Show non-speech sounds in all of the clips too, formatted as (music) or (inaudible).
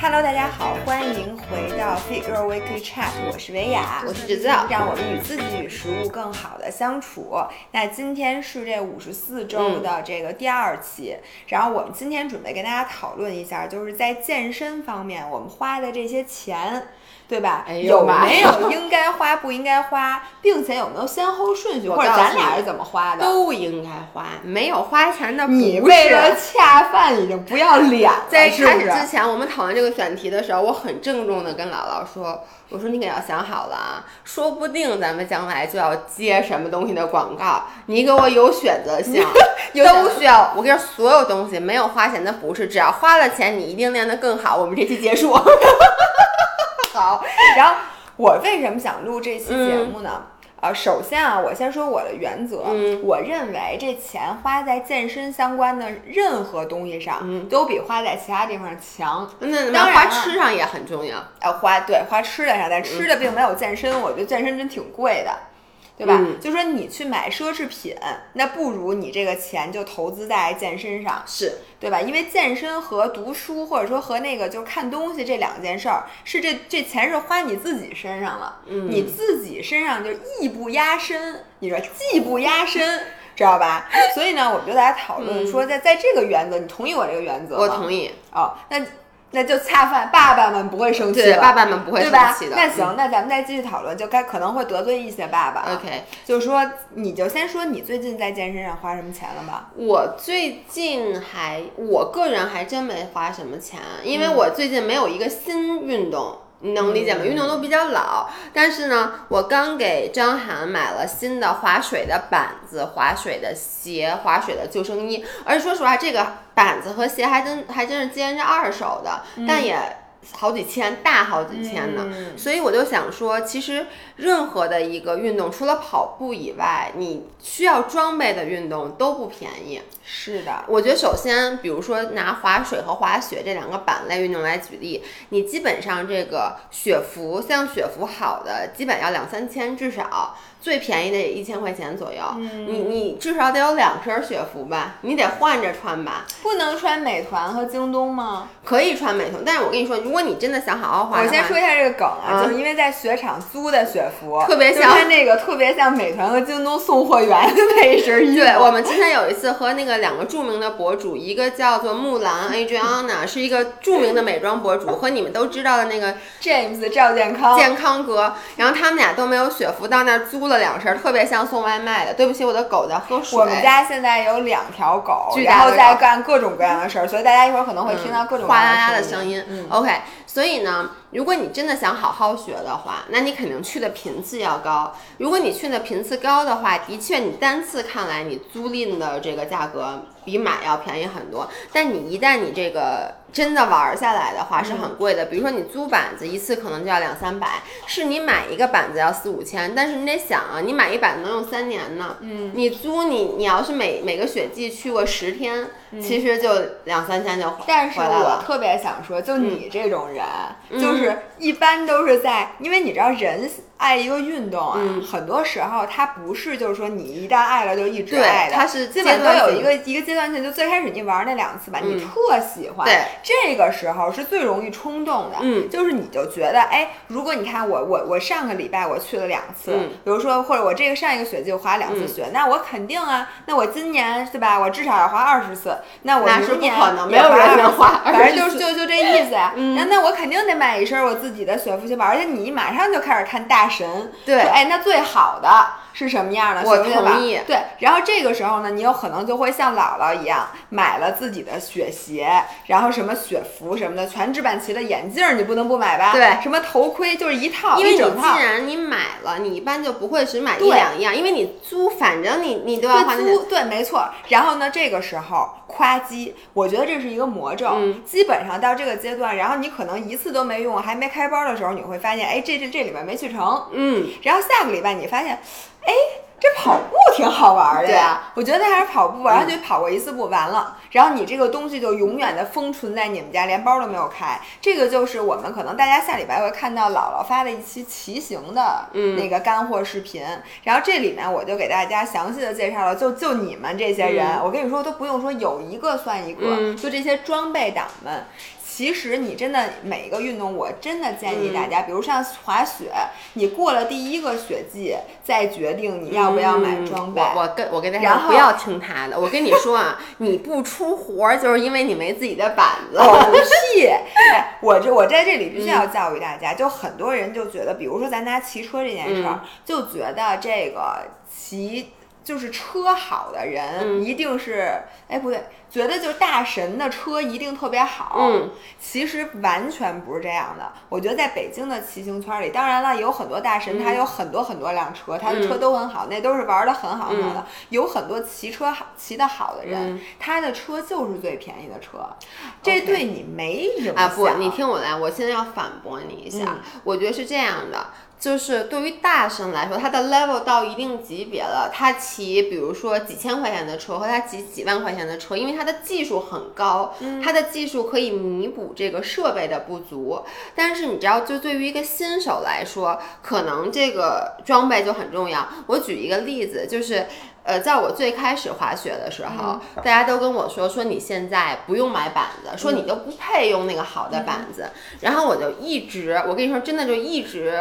Hello，大家好，欢迎回到 Fit Girl Weekly Chat，我是维雅，我是芷造让我们与自己与食物更好的相处。那今天是这五十四周的这个第二期，然后我们今天准备跟大家讨论一下，就是在健身方面我们花的这些钱。对吧？哎呦有没有应该花不应该花，(laughs) 并且有没有先后顺序，或者咱俩是怎么花的？都应该花，没有花钱的不是。你为了恰饭已经不要脸了，在开始之前，我们讨论这个选题的时候，我很郑重的跟姥姥说：“我说你可要想好了啊，说不定咱们将来就要接什么东西的广告，你给我有选择性，(laughs) 都需要。我跟你说，所有东西没有花钱的不是，只要花了钱，你一定练得更好。我们这期结束。(laughs) 好，然后我为什么想录这期节嗯目呢？呃，首先啊，我先说我的原则。嗯我认为这钱花在健身相关的任何东西上，嗯都比花在其他地方强。那当然花吃上也很重要。呃，花对花吃的上，但吃的并没有健身，我觉得健身真挺贵的。对吧？嗯就说你去买奢侈品，那不如你这个钱就投资在健身上。是，对吧？因为健身和读书，或者说和那个就是看东西这两件事儿，是这这钱是花你自己身上了，嗯你自己身上就艺不压身，你说技不压身，知道吧？所以呢，我们就在讨论说在，在这个原则，你同意我这个原则我同意。哦，那那就恰饭，爸爸们不会生气爸爸们不会生气的。那行，嗯那咱们再继续讨论，就该可能会得罪一些爸爸啊。，OK。就是说，你就先说你最近在健身上花什么钱了吧？我最近还，我个人还真没花什么钱，因嗯为我最近没有一个新运动。你能理解吗？运动都比较老，但是呢，我刚给张涵买了新的划水的板子、划水的鞋、划水的救生衣，而且说实话，这个板子和鞋还真还真是接人家二手的，但也好几千，大好几千呢。嗯所以我就想说，其实任何的一个运动，除了跑步以外，你需要装备的运动都不便宜。是的，我觉得首先，比如说拿滑水和滑雪这两个板类运动来举例，你基本上这个雪服，像雪服好的，基本要两三千至少，最便宜的也一千块钱左右。你你至少得有两身雪服吧，你得换着穿吧。不能穿美团和京东吗？可以穿美团，但是我跟你说，如果你真的想好好滑，我先说一下这个梗啊，啊就是因为在雪场租的雪服，特别像那个特别像美团和京东送货员的那一身衣服。对，我们之前有一次和那个两个著名的博主，一个叫做木兰 (laughs) Adriana，是一个著名的美妆博主，和你们都知道的那个 (laughs) James 赵健康，健康哥，然后他们俩都没有雪服，到那儿租了两声，特别像送外卖的。对不起，我的狗在喝水。我们家现在有两条狗，然后在干各种各样的事儿，所以大家一会儿可能会听到各种哗啦啦的声声音。嗯 OK，所以呢，如果你真的想好好学的话，那你肯定去的频次要高。如果你去的频次高的话，的确你单次看来你租赁的这个价格比买要便宜很多。但你一旦你这个真的玩下来的话，是很贵的。比如说你租板子一次可能就要两三百，是你买一个板子要四五千，但是你得想啊，你买一板子能用三年呢。嗯，你租你你要是每每个雪季去过十天，其实就两三千就回来了但是。我特别想说，就你这种人，嗯就是一般都是在，因为你知道人爱一个运动啊，嗯很多时候他不是就是说你一旦爱了就一直爱的，它是基本都有一个一个阶段性，就最开始你玩那两次吧，你嗯特喜欢，对，这个时候是最容易冲动的，嗯就是你就觉得，哎，如果你看我我我上个礼拜我去了两次，嗯比如说或者我这个上一个学期我滑两次嗯雪，那我肯定啊，那我今年对吧，我至少要滑二十次，那我那是不明年可能没有人20能滑反正就是就就这意思呀。嗯那那我肯定得买一身我自己的选服去玩，而且你马上就开始看大神，对。说哎，那最好的是什么样的？我同意对，然后这个时候呢，你有可能就会像姥姥一样买了自己的雪鞋，然后什么雪服什么的，全置办齐了。眼镜儿你不能不买吧？对什么头盔就是一套，因为你既。然你买了，你一般就不会只买一两样，因为你租，反正你你都要花租对，没错。然后呢，这个时候夸机，我觉得这是一个魔咒。嗯基本上到这个阶段，然后你可能一次都没用，还没开包的时候，你会发现，哎，这这这里边没去成。嗯，然后下个礼拜你发现，哎，这跑步挺好玩的对。呀，我觉得还是跑步，然后就跑过一次步完了，然后你这个东西就永远的封存在你们家，连包都没有开。这个就是我们可能大家下礼拜会看到姥姥发的一期骑行的那个干货视频，然后这里面我就给大家详细的介绍了，就就你们这些人，我跟你说都不用说有一个算一个，嗯。就这些装备党们。其实你真的每一个运动，我真的建议大家，比如像滑雪，你过了第一个雪季，再决定你要不要买装备。嗯我我跟我跟大家说不要听他的，我跟你说啊，你不出活儿就是因为你没自己的板子。我屁！(laughs) 哎，我这我在这里必须要教育大家，就很多人就觉得，比如说咱家骑车这件事儿，就觉得这个骑就是车好的人嗯一定是，哎不对，觉得就是大神的车一定特别好。嗯，其实完全不是这样的。我觉得在北京的骑行圈里，当然了，有很多大神，他有很多很多辆车，他的车都很好，那都是玩的很好很好的。有很多骑车好骑的好的人，嗯他的车就是最便宜的车，这对你没影响。啊不，你听我来，我现在要反驳你一下，嗯我觉得是这样的。就是对于大神来说，他的 level 到一定级别了，他骑比如说几千块钱的车和他骑几万块钱的车，因为他的技术很高，他的技术可以弥补这个设备的不足。但是你知道，就对于一个新手来说，可能这个装备就很重要。我举一个例子，就是。呃，在我最开始滑雪的时候，大家都跟我说说你现在不用买板子，说你都不配用那个好的板子。然后我就一直，我跟你说，真的就一直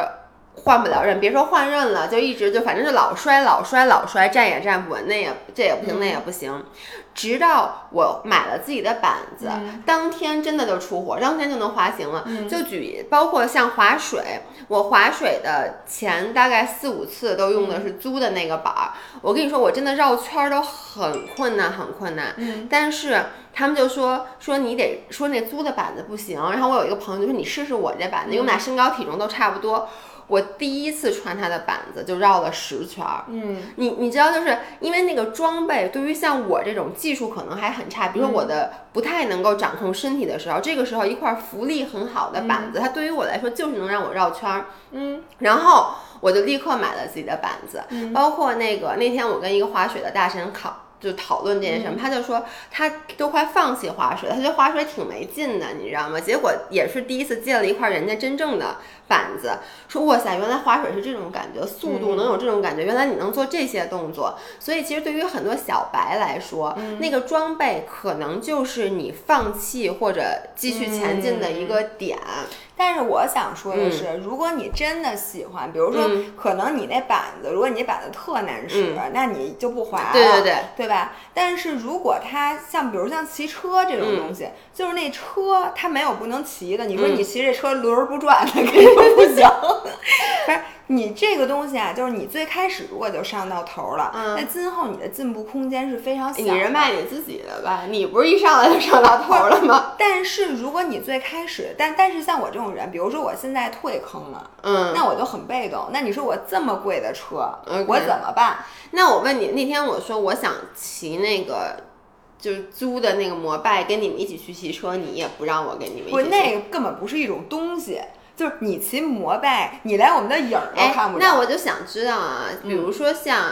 换不了刃，别说换刃了，就一直就反正就老摔老摔老摔，站也站不稳，那也这也不行，那也不行。直到我买了自己的板子，当天真的就出活，当天就能滑行了。就举包括像划水，我划水的前大概四五次都用的是租的那个板儿。我跟你说，我真的绕圈儿都很困难，很困难。嗯，但是他们就说说你得说那租的板子不行。然后我有一个朋友就说你试试我这板子，因为我们俩身高体重都差不多。我第一次穿它的板子就绕了十圈儿。嗯，你你知道，就是因为那个装备对于像我这种技术可能还很差，比如说我的不太能够掌控身体的时候，这个时候一块浮力很好的板子，它对于我来说就是能让我绕圈儿。嗯，然后我就立刻买了自己的板子，包括那个那天我跟一个滑雪的大神考。就讨论这件事，他就说他都快放弃滑水，他觉得滑水挺没劲的，你知道吗？结果也是第一次借了一块人家真正的板子，说哇塞，原来滑水是这种感觉，速度能有这种感觉，原来你能做这些动作。所以其实对于很多小白来说，那个装备可能就是你放弃或者继续前进的一个点。但是我想说的是，如果你真的喜欢，比如说，可能你那板子，如果你那板子特难使，那你就不滑了，对对对，对吧？但是如果它像，比如像骑车这种东西，就是那车它没有不能骑的，你说你骑这车轮儿不转，那 (laughs) 肯定不行。你这个东西啊，就是你最开始如果就上到头了，那今后你的进步空间是非常小。你是卖你自己的吧？你不是一上来就上到头了吗？(laughs) 但是如果你最开始，但但是像我这种人，比如说我现在退坑了，嗯，那我就很被动。那你说我这么贵的车我怎么办？那我问你，那天我说我想骑那个。就是租的那个摩拜，跟你们一起去骑车，你也不让我跟你们一起不，那个根本不是一种东西，就是你骑摩拜，你连我们的影儿都哎看不着。那我就想知道啊，比如说像，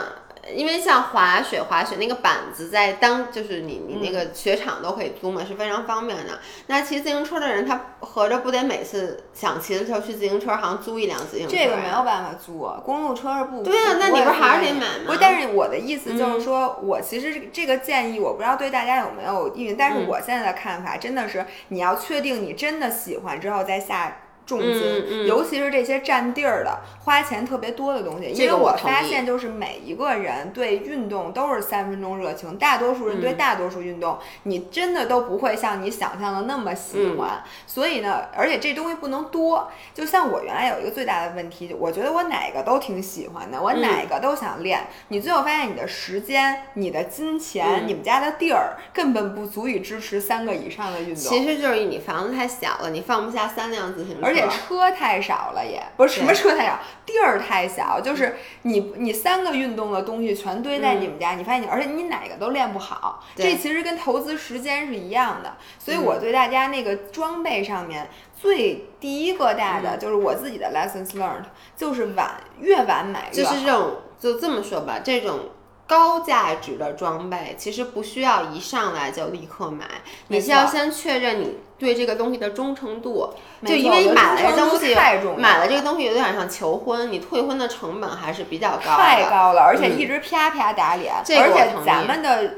因为像滑雪，滑雪那个板子在当就是你你那个雪场都可以租嘛，是非常方便的。那骑自行车的人，他合着不得每次想骑的时候去自行车行租一辆自行车、这个没有。办法租，啊，公路车是不对啊那你不是还是得买吗不是，但是我的意思就是说，我其实这个建议，我不知道对大家有没有意见，但是嗯我现在的看法真的是，你要确定你真的喜欢之后再下。重金，嗯嗯尤其是这些占地儿的、花钱特别多的东西，因为我发现，就是每一个人对运动都是三分钟热情，大多数人嗯对大多数运动，你真的都不会像你想象的那么喜嗯欢。所以呢，而且这东西不能多。就像我原来有一个最大的问题，我觉得我哪个都挺喜欢的，我嗯哪个都想练。你最后发现，你的时间、你的金钱、嗯你们家的地儿根本不足以支持三个以上的运动。其实就是你房子太小了，你放不下三辆自行车，而且车太少了也，不是什么车太少，地儿太小，就是你你三个运动的东西全堆在你们家，你发现你，而且你哪个都练不好，这其实跟投资时间是一样的。所以嗯我对大家那个装备上面最第一个大嗯的就是我自己的 lessons learned，就是晚越晚买越好。就是这种就这么说吧，这种。高价值的装备其实不需要一上来就立刻买，你是要先确认你对这个东西的忠诚度。就因为你买了这东西，买了这个东西有点像求婚，你退婚的成本还是比较高，太高了，而且一直啪啪打脸，而且咱们的。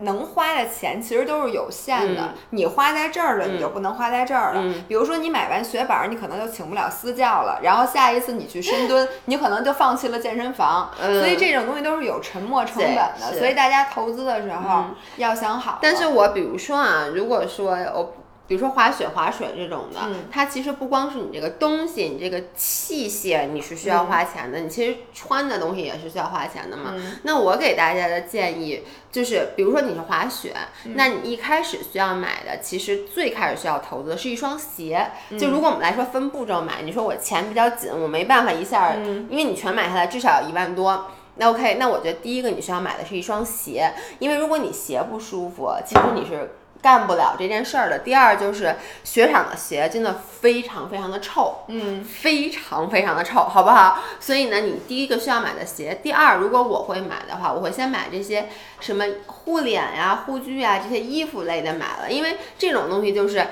能花的钱其实都是有限的，你花在这儿了，你就不能花在这儿了。比如说你买完雪板，你可能就请不了私教了，然后下一次你去深蹲，(laughs) 你可能就放弃了健身房。所以这种东西都是有沉没成本的，所以大家投资的时候要想好。但是我比如说啊，如果说我。比如说滑雪、滑水这种的，它其实不光是你这个东西，你这个器械你是需要花钱的，你其实穿的东西也是需要花钱的嘛。那我给大家的建议就是，比如说你是滑雪，那你一开始需要买的，其实最开始需要投资的是一双鞋。就如果我们来说分步骤买，你说我钱比较紧，我没办法一下，因为你全买下来至少要一万多。那 OK，那我觉得第一个你需要买的是一双鞋，因为如果你鞋不舒服，其实你是。干不了这件事儿的。第二就是雪场的鞋真的非常非常的臭，嗯，非常非常的臭，好不好？所以呢，你第一个需要买的鞋，第二，如果我会买的话，我会先买这些什么护脸呀、护具啊这些衣服类的买了，因为这种东西就是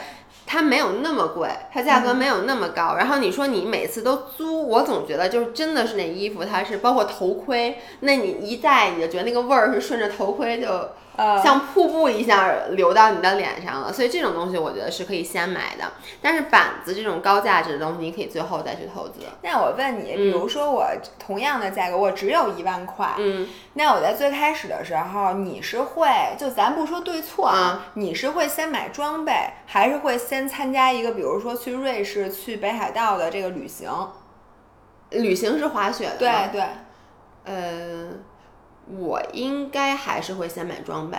它没有那么贵，它价格没有那么高。然后你说你每次都租，我总觉得就是真的是那衣服，它是包括头盔，那你一戴你就觉得那个味儿是顺着头盔就。像瀑布一下流到你的脸上了，所以这种东西我觉得是可以先买的。但是板子这种高价值的东西，你可以最后再去投资。那我问你，比如说我同样的价格，我只有一万块，嗯，那我在最开始的时候，你是会就咱不说对错啊，你是会先买装备，还是会先参加一个，比如说去瑞士、去北海道的这个旅行？旅行是滑雪的，对对，呃。我应该还是会先买装备，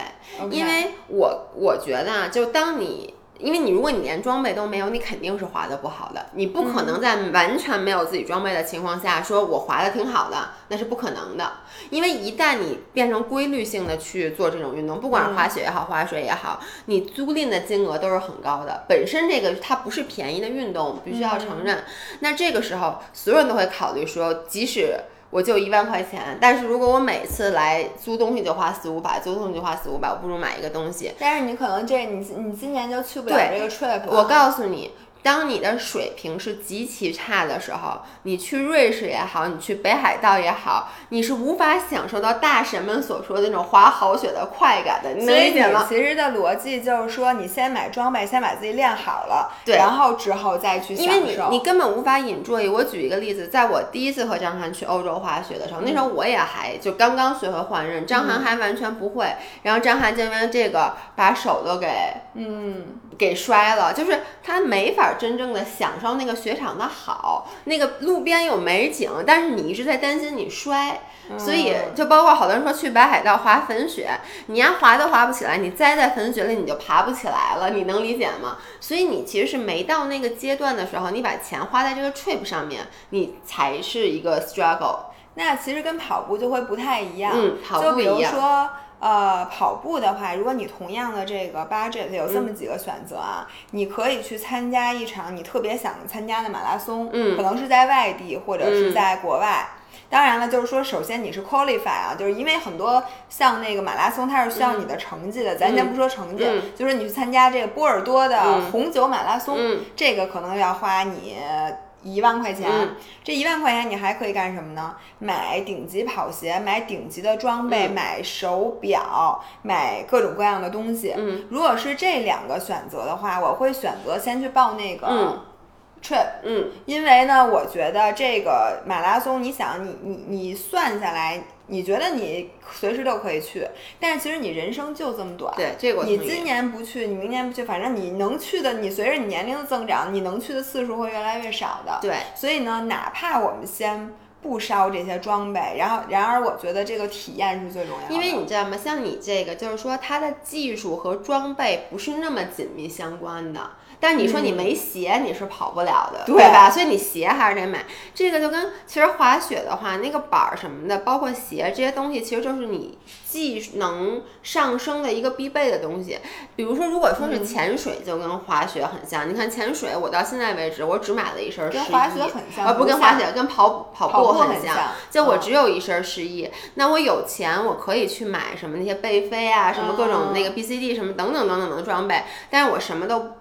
因为我我觉得啊，就当你，因为你如果你连装备都没有，你肯定是滑的不好的，你不可能在完全没有自己装备的情况下说我滑的挺好的，那是不可能的。因为一旦你变成规律性的去做这种运动，不管是滑雪也好，滑水也好，你租赁的金额都是很高的。本身这个它不是便宜的运动，必须要承认。那这个时候，所有人都会考虑说，即使。我就一万块钱，但是如果我每次来租东西就花四五百，租东西就花四五百，我不如买一个东西。但是你可能这你你今年就去不了这个 trip。我告诉你。当你的水平是极其差的时候，你去瑞士也好，你去北海道也好，你是无法享受到大神们所说的那种滑好雪的快感的。你能理解吗？其实的逻辑就是说，你先买装备，先把自己练好了，对，然后之后再去享受。因为你你根本无法引注意。我举一个例子，在我第一次和张涵去欧洲滑雪的时候，那时候我也还就刚刚学会换刃，张涵还完全不会。然后张涵就因为这个把手都给嗯给摔了，就是他没法。真正的享受那个雪场的好，那个路边有美景，但是你一直在担心你摔，所以就包括好多人说去北海道滑粉雪，你呀滑都滑不起来，你栽在粉雪里你就爬不起来了，你能理解吗？所以你其实是没到那个阶段的时候，你把钱花在这个 trip 上面，你才是一个 struggle。那其实跟跑步就会不太一样，嗯，就比如说。呃，跑步的话，如果你同样的这个 budget 有这么几个选择啊，你可以去参加一场你特别想参加的马拉松，嗯，可能是在外地或者是在国外。当然了，就是说，首先你是 qualify 啊，就是因为很多像那个马拉松，它是需要你的成绩的。咱先不说成绩，就是你去参加这个波尔多的红酒马拉松，这个可能要花你。一万块钱，这一万块钱你还可以干什么呢？买顶级跑鞋，买顶级的装备，买手表，买各种各样的东西。嗯，如果是这两个选择的话，我会选择先去报那个 trip。嗯，因为呢，我觉得这个马拉松，你想，你你你算下来。你觉得你随时都可以去，但是其实你人生就这么短。对，这个你今年不去，你明年不去，反正你能去的，你随着你年龄的增长，你能去的次数会越来越少的。对，所以呢，哪怕我们先不烧这些装备，然后，然而我觉得这个体验是最重要的。因为你知道吗？像你这个，就是说它的技术和装备不是那么紧密相关的。但你说你没鞋，你是跑不了的，对吧？所以你鞋还是得买。这个就跟其实滑雪的话，那个板儿什么的，包括鞋这些东西，其实就是你技能上升的一个必备的东西。比如说，如果说是潜水，就跟滑雪很像。你看潜水，我到现在为止，我只买了一身。跟滑雪很像。不跟滑雪，跟跑跑步步很很像就我嗯只有一身失忆，那我有钱，我可以去买什么那些贝飞啊，什么各种那个 BCD 什么等等等等的装备，但是我什么都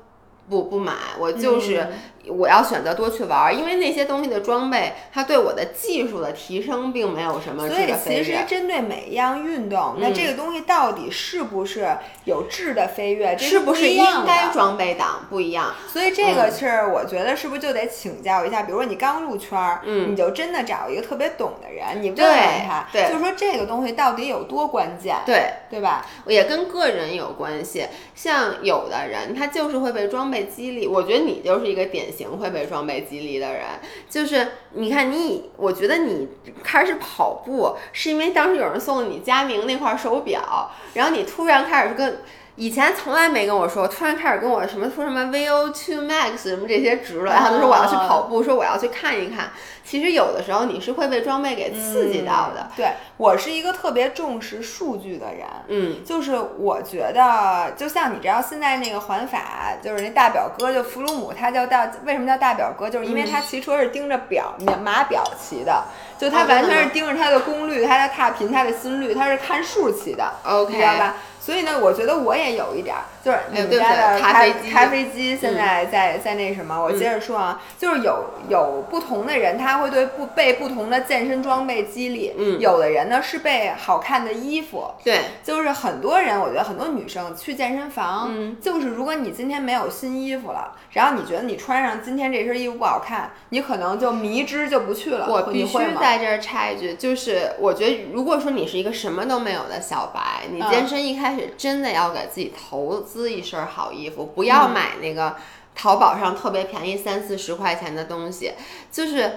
不不买，我就是嗯我要选择多去玩儿，因为那些东西的装备，它对我的技术的提升并没有什么所以。其实针对每一样运动，那嗯这个东西到底是不是有质的飞跃，这是不是应该装备党不一样？所以这个是我觉得是不是就得请教一下，比如说你刚入圈儿，嗯你就真的找一个特别懂的人，你问问他，对就说这个东西到底有多关键，对，对吧？也跟个人有关系。像有的人他就是会被装备激励，我觉得你就是一个典型会被装备激励的人。就是你看你，我觉得你开始跑步是因为当时有人送了你佳明那块手表，然后你突然开始跟。以前从来没跟我说，突然开始跟我什么说什么 VO2 max 什么这些值了，然后就说我要去跑步，说我要去看一看。其实有的时候你是会被装备给刺激到的，对我是一个特别重视数据的人，嗯，就是我觉得，就像你知道现在那个环法，就是那大表哥，就弗鲁姆，他叫大，为什么叫大表哥？就是因为他骑车是盯着表码表骑的，就他完全是盯着他的功率、他的踏频、他的心率，他是看数骑的 OK 你知道吧？所以呢，我觉得我也有一点儿，就是你们家的起咖啡机咖啡机现在在在那什么，我接着说啊，就是有有不同的人，他会对不被不同的健身装备激励，嗯。有的人呢是被好看的衣服，对，就是很多人，我觉得很多女生去健身房，嗯。就是如果你今天没有新衣服了，然后你觉得你穿上今天这身衣服不好看，你可能就迷之就不去了。我必须在这儿插一句，就是我觉得，如果说你是一个什么都没有的小白，你嗯。健身一开始真的要给自己投资一身好衣服，不要嗯买那个淘宝上特别便宜三四十块钱的东西，就是。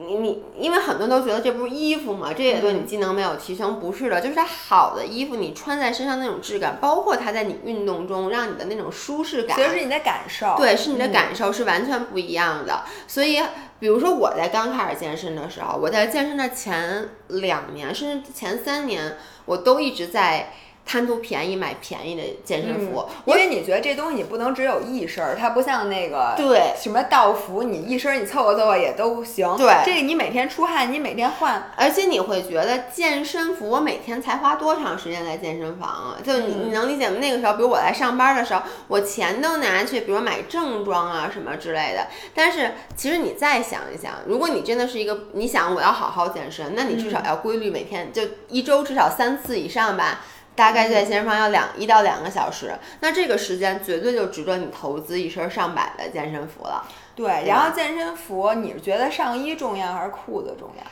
你你，因为很多人都觉得这不是衣服嘛，这也对嗯你技能没有提升，不是的，就是它好的衣服，你穿在身上那种质感，包括它在你运动中让你的那种舒适感，其实是你的感受，对，是你的嗯感受是完全不一样的。所以，比如说我在刚开始健身的时候，我在健身的前两年甚至前三年，我都一直在贪图便宜买便宜的健身服。因为你觉得这东西你不能只有一身儿，它不像那个对什么道服，你一身儿你凑合凑合也都行。对这个你每天出汗，你每天换，而且你会觉得健身服，我每天才花多长时间在健身房啊？就你你能理解吗？那个时候，比如我在上班的时候，我钱都拿去，比如买正装啊什么之类的。但是其实你再想一想，如果你真的是一个你想我要好好健身，那你至少要规律每天就一周至少三次以上吧。大概在健身房要两一到两个小时，那这个时间绝对就值得你投资一身上百的健身服了。对。然后健身服，你是觉得上衣重要还是裤子重要？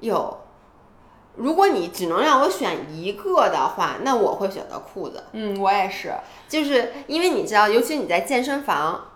有，如果你只能让我选一个的话，那我会选择裤子。嗯，我也是。就是因为你知道，尤其你在健身房，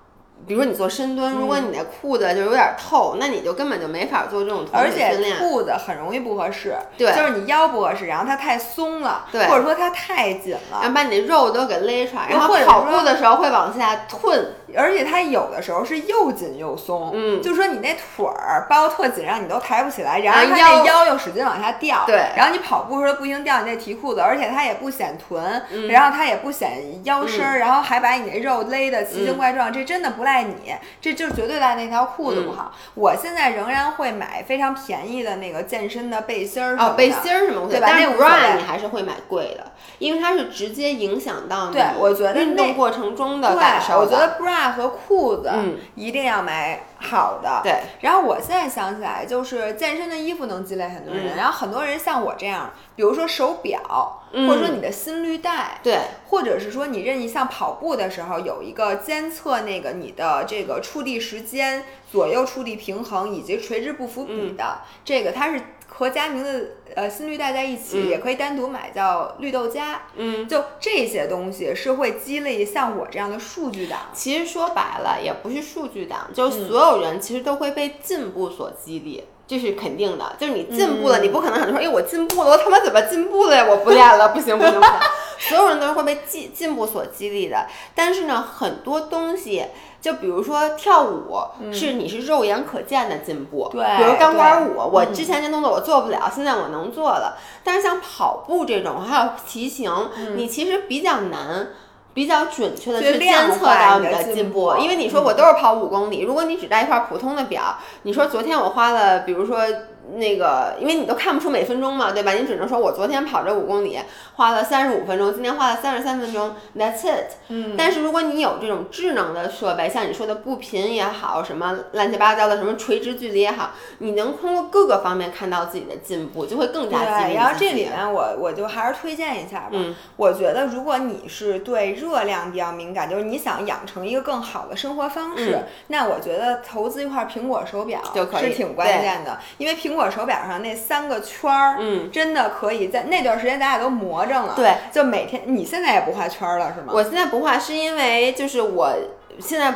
比如说你做深蹲，如果你那裤子就有点透，那你就根本就没法做这种臀而且腿训练。裤子很容易不合适，对。就是你腰不合适，然后它太松了，对。或者说它太紧了，然后把你的肉都给勒出来，然后跑步的时候会往下褪，而且它有的时候是又紧又松，嗯。就说你那腿儿包特紧，让你都抬不起来，然后腰那腰又使劲往下掉，对。然后你跑步的时候不行掉你那提裤子，而且它也不显臀，嗯。然后它也不显腰身儿，然后还把你那肉勒得奇形怪状，这真的不赖你，这就绝对赖那条裤子不好。我现在仍然会买非常便宜的那个健身的背心儿哦，的背心儿什么对吧但是那 bra 你还是会买贵的，因为它是直接影响到你对我觉得运动过程中的感对，受我觉得 bra 和裤子嗯一定要买好的。对。然后我现在想起来，就是健身的衣服能积累很多人，嗯然后很多人像我这样，比如说手表，嗯或者说你的心率带，对，或者是说你任意像跑步的时候有一个监测那个你的这个触地时间、左右触地平衡以及垂直不服比的，这个它是和佳明的呃心率带在一起，嗯也可以单独买叫绿豆荚。嗯。就这些东西是会激励像我这样的数据党。其实说白了，也不是数据党，嗯就是所有人其实都会被进步所激励，这是肯定的。就是你进步了，嗯你不可能很多说，哎，我进步了，我他妈怎么进步了呀？我不练了，(laughs) 不行不行不行。所有人都是会被进进步所激励的，但是呢，很多东西。就比如说跳舞，是你是肉眼可见的进步，对比如钢管舞，我之前这动作我做不了，现在我能做了。但是像跑步这种，还有骑行，你其实比较难。比较准确的去监测到你的进步，因为你说我都是跑五公里，如果你只带一块普通的表，你说昨天我花了，比如说那个，因为你都看不出每分钟嘛，对吧？你只能说我昨天跑这五公里花了三十五分钟，今天花了三十三分钟，That's it。嗯，但是如果你有这种智能的设备，像你说的步频也好，什么乱七八糟的什么垂直距离也好，你能通过各个方面看到自己的进步，就会更加激励对，然后这里面我我就还是推荐一下吧。嗯我觉得如果你是对热量比较敏感，就是你想养成一个更好的生活方式，嗯那我觉得投资一块苹果手表就可以是挺关键的，因为苹果手表上那三个圈儿，嗯，真的可以在那段时间咱俩都魔怔了。对，就每天你现在也不画圈儿了是吗？我现在不画是因为就是我现在。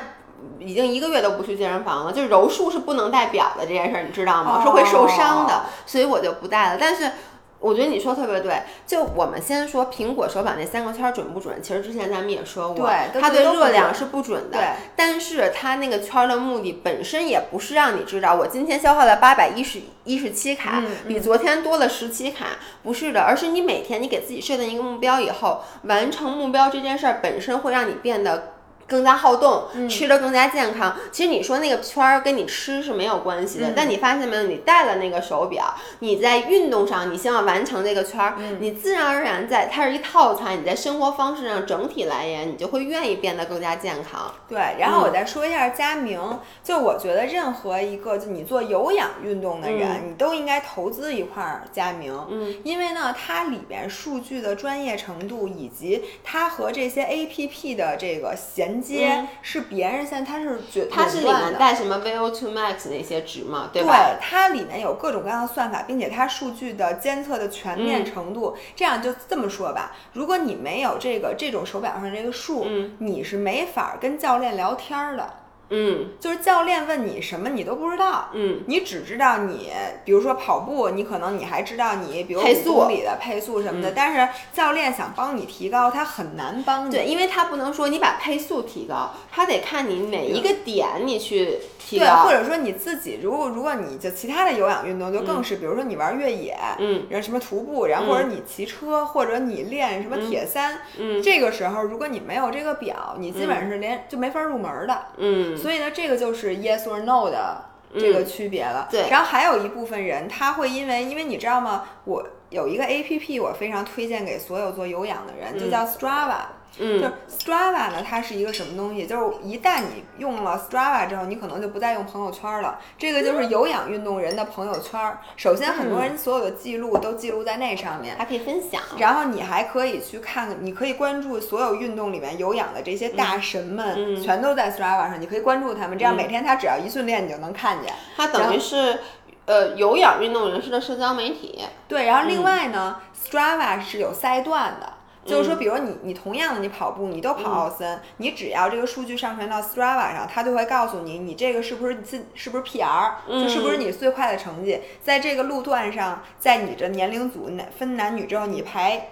已经一个月都不去健身房了，就柔术是不能戴表的这件事儿，你知道吗？是会受伤的哦，所以我就不戴了。但是我觉得你说特别对，就我们先说苹果手表那三个圈儿准不准？其实之前咱们也说过，对它觉得都不对热量是不准的。对，但是它那个圈儿的目的本身也不是让你知道我今天消耗了八百一十一十七卡，嗯比昨天多了十七卡，不是的，而是你每天你给自己设定一个目标以后，完成目标这件事儿本身会让你变得。更加好动，嗯吃的更加健康。其实你说那个圈儿跟你吃是没有关系的，嗯但你发现没有？你戴了那个手表，你在运动上你希望完成这个圈儿，嗯你自然而然在它是一套餐，你在生活方式上整体来言，你就会愿意变得更加健康。对，然后我嗯再说一下佳明，就我觉得任何一个就你做有氧运动的人，你都应该投资一块儿佳明，嗯，因为呢，它里边数据的专业程度以及它和这些 A P P 的这个衔接，嗯是别人现在他是绝它是里面。带什么 VO2 max 那些值嘛，对对？它里面有各种各样的算法，并且它数据的监测的全面嗯程度，这样就这么说吧，如果你没有这个这种手表上这个数，嗯你是没法跟教练聊天儿的。嗯。就是教练问你什么你都不知道，嗯，你只知道你，比如说跑步，你可能你还知道你，比如五配速。公里的配速什么的，嗯。但是教练想帮你提高，他很难帮你。对，因为他不能说你把配速提高，他得看你哪一个点你去提高。对，或者说你自己，如果如果你就其他的有氧运动，就更是，比如说你玩越野，嗯。然后什么徒步，然后或者你骑车，或者你练什么铁三，嗯。这个时候如果你没有这个表，你基本上是连、就没法入门的。嗯所以呢，这个就是 yes or no 的这个区别了。对然后还有一部分人，他会因为，因为你知道吗？我有一个 A P P，我非常推荐给所有做有氧的人，就叫 Strava。就嗯是 Strava 呢，它是一个什么东西？就是一旦你用了 Strava 之后，你可能就不再用朋友圈了。这个就是有氧运动人的朋友圈。首先，很多人所有的记录都记录在那上面。还可以分享。然后你还可以去看，你可以关注所有运动里面有氧的这些大神们，嗯全都在 Strava 上，你可以关注他们，这样每天他只要一训练，你就能看见。它等于是呃有氧运动人士的社交媒体。对，然嗯后另外呢、s t r a v a 是有赛段的。就是说，比如你你同样的你跑步，你都跑奥森，你只要这个数据上传到 Strava 上，它就会告诉你，你这个是不是自是不是 PR，、就是不是你最快的成绩，在这个路段上，在你的年龄组男分男女之后，你排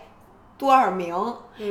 多少名，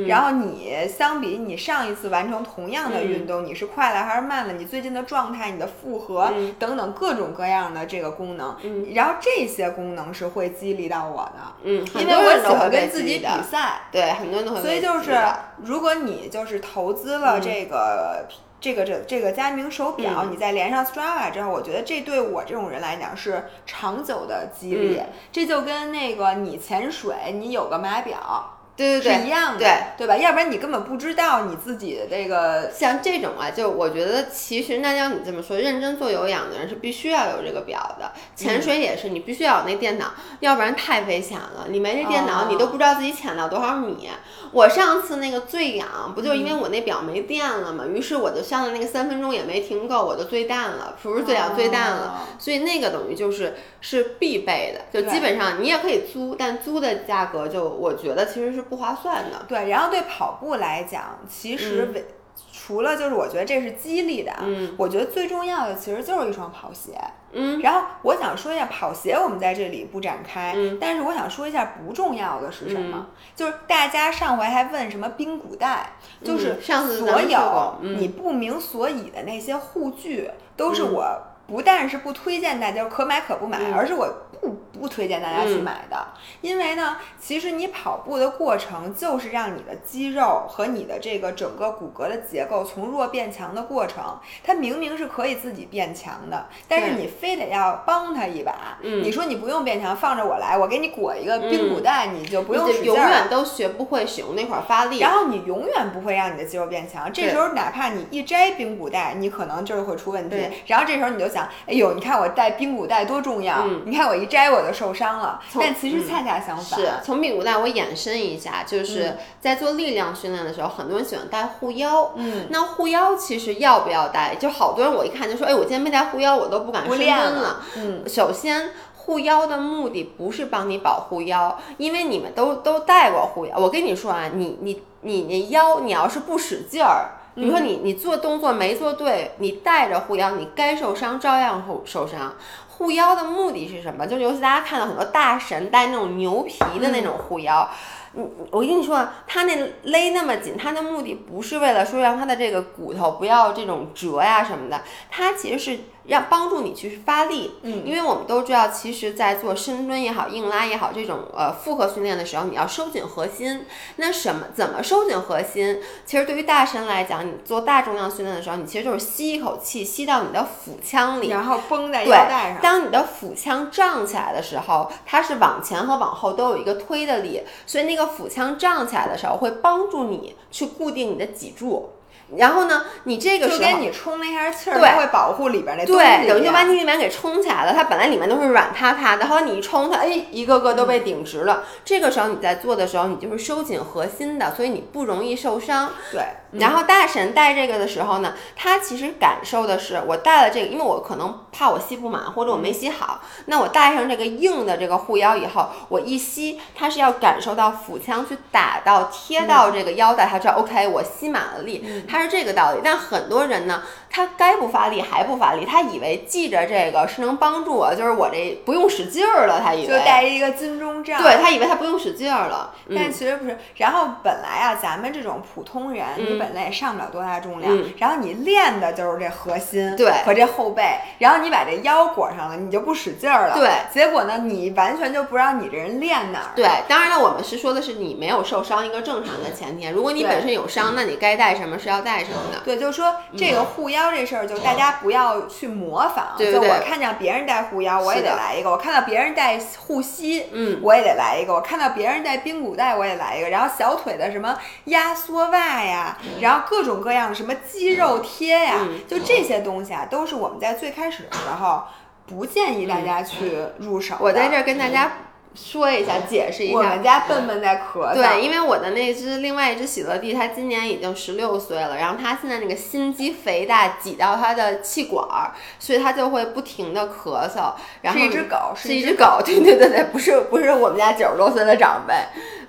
然后你相比你上一次完成同样的运动，你是快了还是慢了？你最近的状态、你的负荷、嗯等等各种各样的这个功能，嗯然后这些功能是会激励到我的。嗯，因为我喜欢跟自己比。赛，对，很多人都会被激励的。所以就是如果你就是投资了嗯这个。这个这这个佳明手表，嗯你再连上 Strava 之后，我觉得这对我这种人来讲是长久的激励。嗯这就跟那个你潜水，你有个码表对对对，是一样的，对对吧？要不然你根本不知道你自己的这个像这种啊，就我觉得其实那要你这么说，认真做有氧的人是必须要有这个表的。潜水也是，你必须要有那电脑，要不然太危险了。你没这电脑，哦你都不知道自己潜到多少米。我上次那个醉氧，不就因为我那表没电了嘛？于是我就上了那个三分钟也没停够，我就醉淡了，不是醉氧醉淡了。哦所以那个等于就是是必备的，就基本上你也可以租，但租的价格就我觉得其实是不划算的。对，然后对跑步来讲，其实为、除了就是我觉得这是激励的啊，嗯我觉得最重要的其实就是一双跑鞋。嗯然后我想说一下跑鞋，我们在这里不展开，嗯但是我想说一下不重要的是什么？嗯就是大家上回还问什么冰骨带，就是所有你不明所以的那些护具，都是嗯我不但是不推荐大家可买可不买，嗯而是我不不不推荐大家去买的，因为呢，其实你跑步的过程就是让你的肌肉和你的这个整个骨骼的结构从弱变强的过程。它明明是可以自己变强的，但是你非得要帮它一把。嗯你说你不用变强，放着我来，我给你裹一个冰骨带，你就不用使劲永。远都学不会使用那块儿发力。然后你永远不会让你的肌肉变强，这时候哪怕你一摘冰骨带，你可能就是会出问题。然后这时候你就想，哎呦，你看我带髌骨带多重要，嗯你看我一摘我就受伤了。但其实嗯恰恰相反，是从髌骨带我延伸一下，就是嗯在做力量训练的时候，很多人喜欢带护腰。嗯，那护腰其实要不要带？就好多人我一看就说，哎，我今天没带护腰，我都不敢不深练了。嗯，首先，护腰的目的不是帮你保护腰，因为你们都都带过护腰。我跟你说啊，你你你那腰，你要是不使劲儿。比如说你你做动作没做对，你带着护腰，你该受伤照样受受伤。护腰的目的是什么？就是尤其大家看到很多大神带那种牛皮的那种护腰，嗯我跟你说，啊他那勒那么紧，他的目的不是为了说让他的这个骨头不要这种折呀什么的，他其实是让帮助你去发力。嗯因为我们都知道，其实，在做深蹲也好、硬拉也好这种呃复合训练的时候，你要收紧核心。那什么怎么收紧核心？其实对于大神来讲，你做大重量训练的时候，你其实就是吸一口气，吸到你的腹腔里，然后绷在腰带上。当你的腹腔胀起来的时候，它是往前和往后都有一个推的力，所以那个腹腔胀起来的时候，会帮助你去固定你的脊柱。然后呢，你这个时候就跟你充那下气儿，对它会保护里边那东西对，等于就把你里面给冲起来了。它本来里面都是软塌塌的，后来你一冲它，哎，一个个都被顶直了。这个时候你在做的时候，你就是收紧核心的，所以你不容易受伤。对，然后大神戴这个的时候呢，他其实感受的是，我戴了这个，因为我可能怕我吸不满或者我没吸好，那我戴上这个硬的这个护腰以后，我一吸，它是要感受到腹腔去打到贴到这个腰带，他知道 OK，我吸满了力，它是这个道理。但很多人呢，他该不发力还不发力，他以为系着这个是能帮助我，就是我这不用使劲儿了，他以为就戴一个金钟罩。对他以为他不用使劲儿了，但嗯，其实不是。然后本来啊，咱们这种普通人，你嗯本来也上不了多大重量，嗯然后你练的就是这核心，对和这后背，然后你把这腰裹上了，你就不使劲儿了，对。结果呢，你完全就不知道你这人练哪儿。对，当然了，我们是说的是你没有受伤一个正常的前提。如果你本身有伤，那你该带什么是要带什么的。对，就是说这个护腰这事儿，就大家不要去模仿。就我看见别人带护腰，我也得来一个；我看到别人带护膝，嗯我也得来一个；我看到别人带髌骨带，我也来一个。然后小腿的什么压缩袜呀，然后各种各样的什么肌肉贴呀，嗯就这些东西啊，都是我们在最开始的时候不建议大家去入手。我在这儿跟大家说一下，解释一下我们。家笨笨在咳嗽。对，因为我的那只另外一只喜乐蒂，它今年已经十六岁了，然后它现在那个心肌肥大挤到它的气管儿，所以它就会不停的咳嗽。然后是一只狗是是一只一只狗，对对对对，不是不是我们家九十多岁的长辈，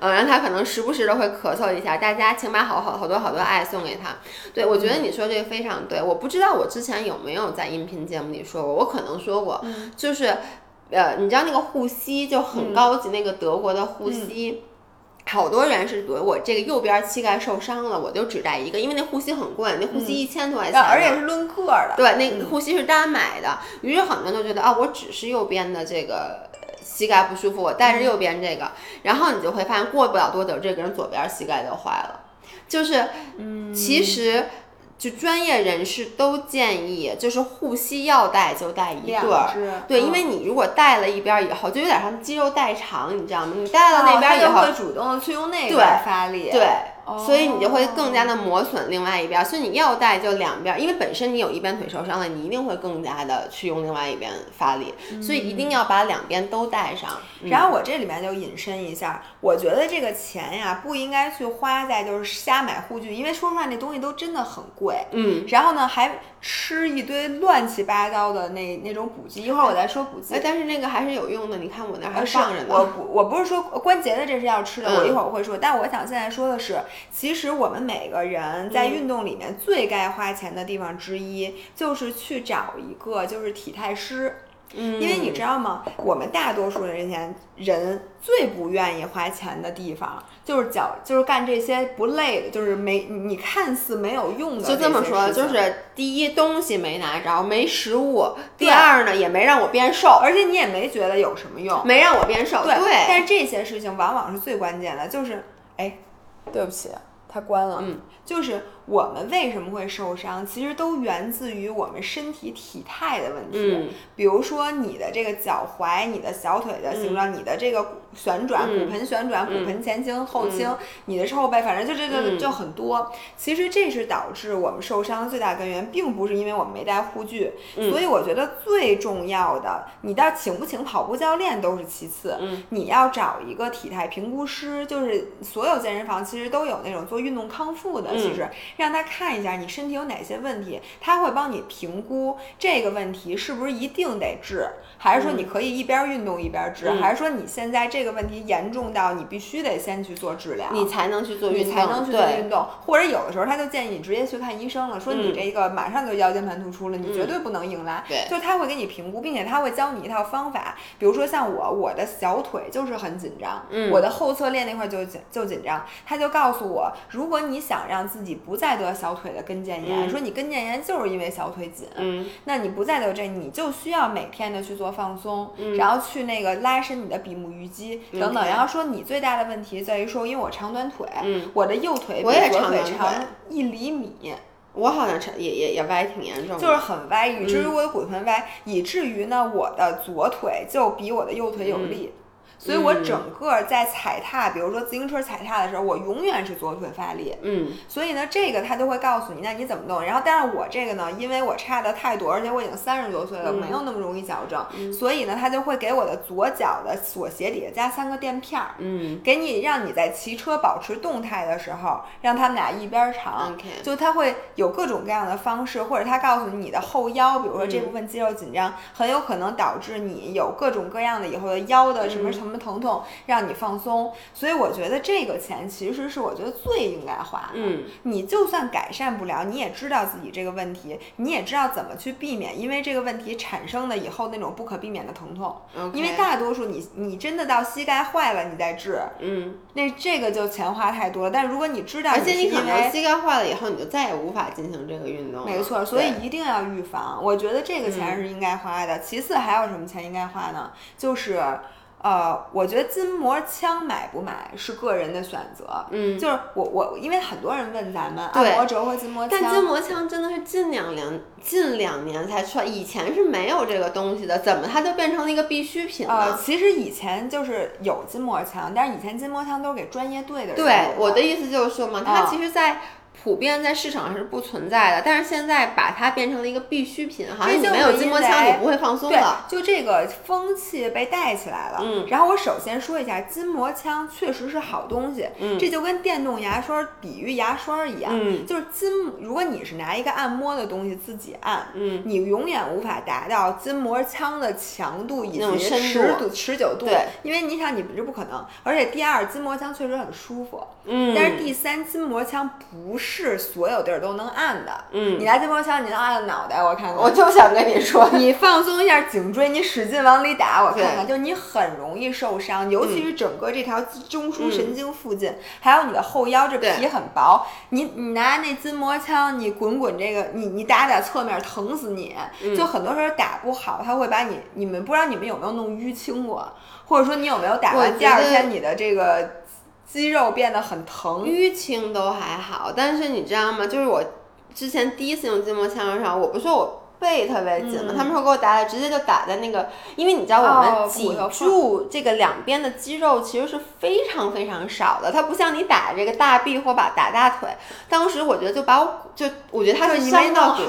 嗯，然后它可能时不时的会咳嗽一下，大家请把好好好多好多爱送给他。对，我觉得你说这个非常对，我不知道我之前有没有在音频节目里说过，我可能说过，就是。呃，你知道那个护膝就很高级，那个德国的护膝。好多人是，比如我这个右边膝盖受伤了，我就只带一个，因为那护膝很贵，那护膝一千多块钱呢、而且是论个儿的。对，那护膝是单买的，于是很多人都觉得啊，我只是右边的这个膝盖不舒服，我带着右边这个，然后你就会发现过不了多久，这个人左边膝盖就坏了，就是，嗯其实。就专业人士都建议，就是护膝要带就带一两对儿，对，因嗯为你如果带了一边儿以后，就有点像肌肉代偿，你知道吗？你带了那边儿以后，哦它就会主动的去用那对个发力。对，哦所以你就会更加的磨损另外一边儿，所以你要带就两边儿，因为本身你有一边腿受伤了，你一定会更加的去用另外一边发力，所以一定要把两边都带上。嗯然后我这里面就引申一下，我觉得这个钱呀不应该去花在就是瞎买护具，因为说实话那东西都真的很贵。嗯，然后呢，还吃一堆乱七八糟的那那种补剂，一会儿我再说补剂哎，。但是那个还是有用的，你看我那儿还放着呢。我不我不是说关节的这是要吃的，嗯我一会儿会说。但我想现在说的是，其实我们每个人在嗯运动里面最该花钱的地方之一，就是去找一个就是体态师。嗯，因为你知道吗？我们大多数的人前人最不愿意花钱的地方，就是脚，就是干这些不累的，就是没你看似没有用的就这么说，就是第一东西没拿着，没食物；第二呢，也没让我变瘦，而且你也没觉得有什么用。没让我变瘦。对，对，但是这些事情往往是最关键的，就是哎，对不起，它关了。嗯，就是我们为什么会受伤，其实都源自于我们身体体态的问题。嗯比如说你的这个脚踝、你的小腿的形状、你的这个旋转、嗯骨盆旋转、嗯骨盆前倾、后倾，你的后背，反正就这这嗯就很多。其实这是导致我们受伤的最大根源，并不是因为我们没带护具。嗯所以我觉得最重要的，你到请不请跑步教练都是其次。嗯你要找一个体态评估师，就是所有健身房其实都有那种做运动康复的，嗯其实让他看一下你身体有哪些问题，他会帮你评估这个问题是不是一定得治，还是说你可以一边运动一边治，嗯还是说你现在这个问题严重到你必须得先去做治疗，你才能去做你运动，才能去做对。运动，或者有的时候他就建议你直接去看医生了，说你嗯。这个马上就腰间盘突出了，你绝嗯。对不能硬拉。对。就是他会给你评估，并且他会教你一套方法，比如说像我，我的小腿就是很紧张，嗯。我的后侧链那块就紧就紧张，他就告诉我，如果你想让自己不再得小腿的跟腱炎，嗯。说你跟腱炎就是因为小腿紧，嗯。那你不再得这，你就需要每天的去做放松，嗯。然后去那个拉伸你的比目鱼肌等等。然后说你最大的问题在于说，因为我长短腿，嗯。我的右腿比左长腿腿。长一厘米，我好像也也也歪挺严重的，就是很歪，以至于嗯。我的骨盆歪，以至于呢我的左腿就比我的右腿有力。所以我嗯。整个在踩踏，比如说自行车踩踏的时候，我永远是左腿发力。嗯。所以呢，这个他就会告诉你，那你怎么弄？然后，但是我这个呢，因为我差的太多，而且我已经三十多岁了，嗯没有那么容易矫正，所以呢，他就会给我的左脚的锁鞋底下加三个垫片儿，嗯。给你让你在骑车保持动态的时候，让他们俩一边儿长。就他会有各种各样的方式，或者他告诉你你的后腰，比如说这嗯。部分肌肉紧张，很有可能导致你有各种各样的以后的腰的什么嗯。什么疼痛，让你放松。所以我觉得这个钱其实是我觉得最应该花的。嗯你就算改善不了，你也知道自己这个问题，你也知道怎么去避免，因为这个问题产生的以后那种不可避免的疼痛。因为大多数你你真的到膝盖坏了你再治，嗯，那这个就钱花太多了。但如果你知道而且你可能膝盖坏了以后，你就再也无法进行这个运动。没错，所以一定要预防。我觉得这个钱是应该花的。其次还有什么钱应该花呢？就是。呃，我觉得筋膜枪买不买是个人的选择，嗯就是我我因为很多人问咱们对按摩轴和筋膜枪，但筋膜枪真的是近两年近两年才出来，以前是没有这个东西的，怎么它就变成了一个必需品呃，其实以前就是有筋膜枪，但是以前筋膜枪都是给专业队的人对，用我的意思就是说嘛，它啊其实，在。普遍在市场上是不存在的，但是现在把它变成了一个必需品，好像你没有筋膜枪，你不会放松对了。，就这个风气被带起来了。嗯然后我首先说一下，筋膜枪确实是好东西，嗯这就跟电动牙刷抵御牙刷一样，嗯就是筋，如果你是拿一个按摩的东西自己按，嗯，你永远无法达到筋膜枪的强度以及持度持久度，对，因为你想你这不可能。而且第二，筋膜枪确实很舒服，嗯，但是第三，筋膜枪不是所有地儿都能按的。嗯。你拿筋膜枪，你能按脑袋，我看看。我就想跟你说，(laughs) 你放松一下颈椎，你使劲往里打，我看看，对。就你很容易受伤，尤其是整个这条中枢神经附近，还有你的后腰，这皮很薄，你你拿那筋膜枪，你滚滚这个，你你打打侧面，疼死你。就很多时候打不好，它会把你，你们不知道你们有没有弄淤青过，或者说你有没有打完第二天你的这个肌肉变得很疼。淤青都还好，但是你知道吗？就是我之前第一次用筋膜枪的时候，我不是说我背特别紧嘛，嗯他们说给我打的直接就打在那个，因为你知道我哦们脊柱这个两边的肌肉其实是非常非常少的，它不像你打这个大臂或把打大腿。当时我觉得就把我就我觉得他是伤到骨。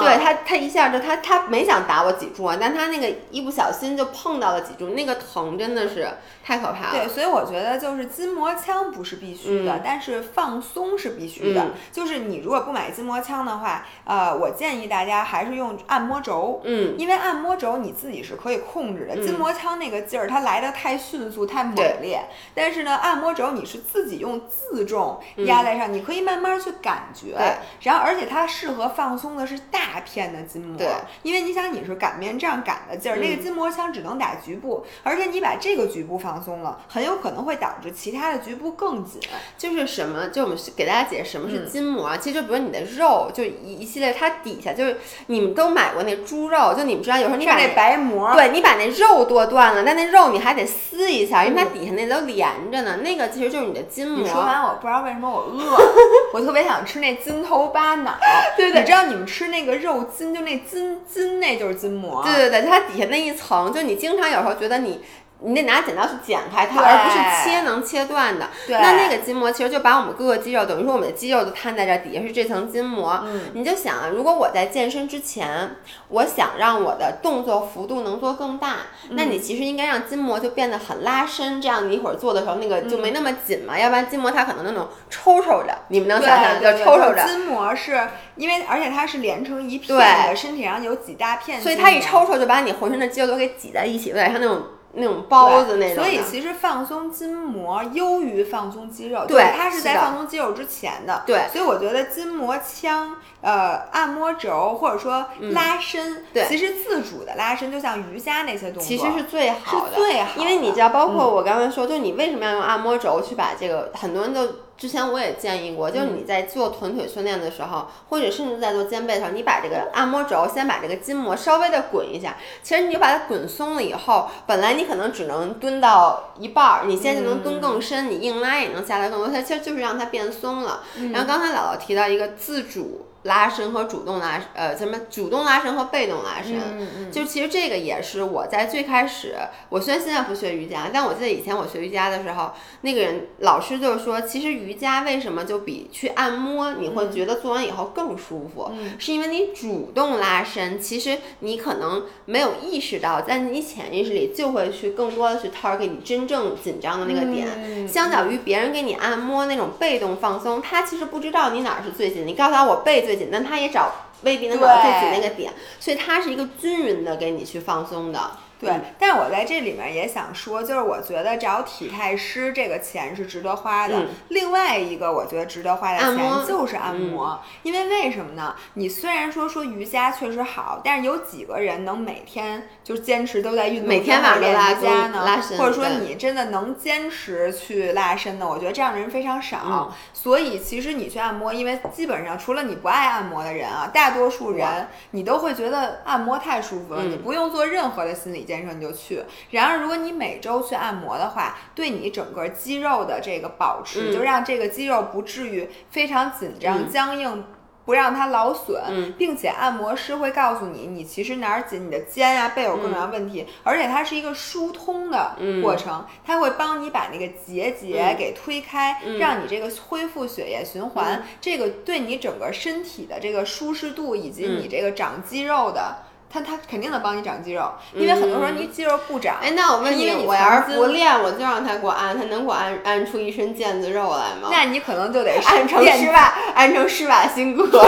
对他，他一下就他他没想打我脊柱啊，但他那个一不小心就碰到了脊柱，那个疼真的是太可怕了。对，所以我觉得就是筋膜枪不是必须的，嗯。但是放松是必须的。嗯。就是你如果不买筋膜枪的话，呃，我建议大家还是用用按摩轴，嗯，因为按摩轴你自己是可以控制的，嗯。筋膜枪那个劲儿它来的太迅速太猛对。烈，但是呢，按摩轴你是自己用自重压在上，你可以慢慢去感觉，嗯对。然后而且它适合放松的是大片的筋膜，对。因为你想你是擀面杖擀的劲儿，嗯那个筋膜枪只能打局部，而且你把这个局部放松了，很有可能会导致其他的局部更紧。就是什么，就我们给大家解释什么是嗯筋膜啊。其实就比如你的肉，就一一系列，它底下就是你们都买过那猪肉，就你们知道有时候你把那白膜，对你把那肉剁断了，但那肉你还得撕一下，因为它嗯底下那都连着呢。那个其实就是你的筋膜。你说完，我不知道为什么我饿，(laughs) 我特别想吃那筋头巴脑。对对你知道你们吃那个肉筋，就那筋筋那就是筋膜。对对对，它底下那一层，就你经常有时候觉得你。你得拿剪刀去剪开它，而不是切能切断的。对那那个筋膜其实就把我们各个肌肉，等于说我们的肌肉都摊在这儿，底下是这层筋膜。嗯你就想啊，如果我在健身之前，我想让我的动作幅度能做更大，那嗯你其实应该让筋膜就变得很拉伸，这样你一会儿做的时候那个就嗯没那么紧嘛，要不然筋膜它可能那种抽抽着，你们能想象就抽抽着。筋膜是因为，而且它是连成一片的，身体上有几大片，所以它一抽抽就把你浑身的肌肉都给挤在一起，有点像那种那种包子那种。所以其实放松筋膜优于放松肌肉，对就是它是在放松肌肉之前的。对。所以我觉得筋膜枪、呃按摩轴或者说拉伸，嗯对。其实自主的拉伸，就像瑜伽那些动作，其实是最好的，是最好的。因为你知道，包括我刚才说，就你为什么要用按摩轴去把这个，很多人都之前我也建议过，就是嗯你在做臀腿训练的时候，或者甚至在做肩背的时候，你把这个按摩轴先把这个筋膜稍微的滚一下，其实你就把它滚松了以后，本来你可能只能蹲到一半儿，你现在就能蹲更深，你硬拉也能下来更多，它其实就是让它变松了。嗯然后刚才姥姥提到一个自主。拉伸和主动拉，呃，什么主动拉伸和被动拉伸，嗯嗯就其实这个也是我在最开始，我虽然现在不学瑜伽，但我记得以前我学瑜伽的时候，那个人老师就是说，其实瑜伽为什么就比去按摩你会觉得做完以后更舒服，嗯。是因为你主动拉伸，其实你可能没有意识到，在你潜意识里就会去更多的去 target 你真正紧张的那个点。嗯相较于别人给你按摩那种被动放松，他其实不知道你哪儿是最紧，你告诉他我背最紧，但他也找未必能找到最紧那个点，所以它是一个均匀的给你去放松的。对，但是我在这里面也想说，就是我觉得找体态师这个钱是值得花的。嗯另外一个我觉得值得花的钱就是按摩，因为为什么呢？你虽然说说瑜伽确实好，但是有几个人能每天就坚持都在运动每天晚上练拉瑜伽呢？拉伸或者说你真的能坚持去拉伸的？我觉得这样的人非常少。嗯所以其实你去按摩，因为基本上除了你不爱按摩的人啊，大多数人你都会觉得按摩太舒服了，嗯你不用做任何的心理建设你就去。然而，如果你每周去按摩的话，对你整个肌肉的这个保持，嗯。就让这个肌肉不至于非常紧张、嗯。僵硬。不让它劳损，嗯。并且按摩师会告诉你，你其实哪儿紧，你的肩啊、背有各种各样问题，而且它是一个疏通的嗯过程，它会帮你把那个结节嗯。给推开，嗯。让你这个恢复血液循环，嗯。这个对你整个身体的这个舒适度以及嗯。你这个长肌肉的。它它肯定能帮你长肌肉，因为很多时候你肌肉不长。哎，那我问是因为你我要是不练，我就让他给我按，他能给我按按出一身腱子肉来吗？那你可能就得按成电施瓦，按成施瓦辛格。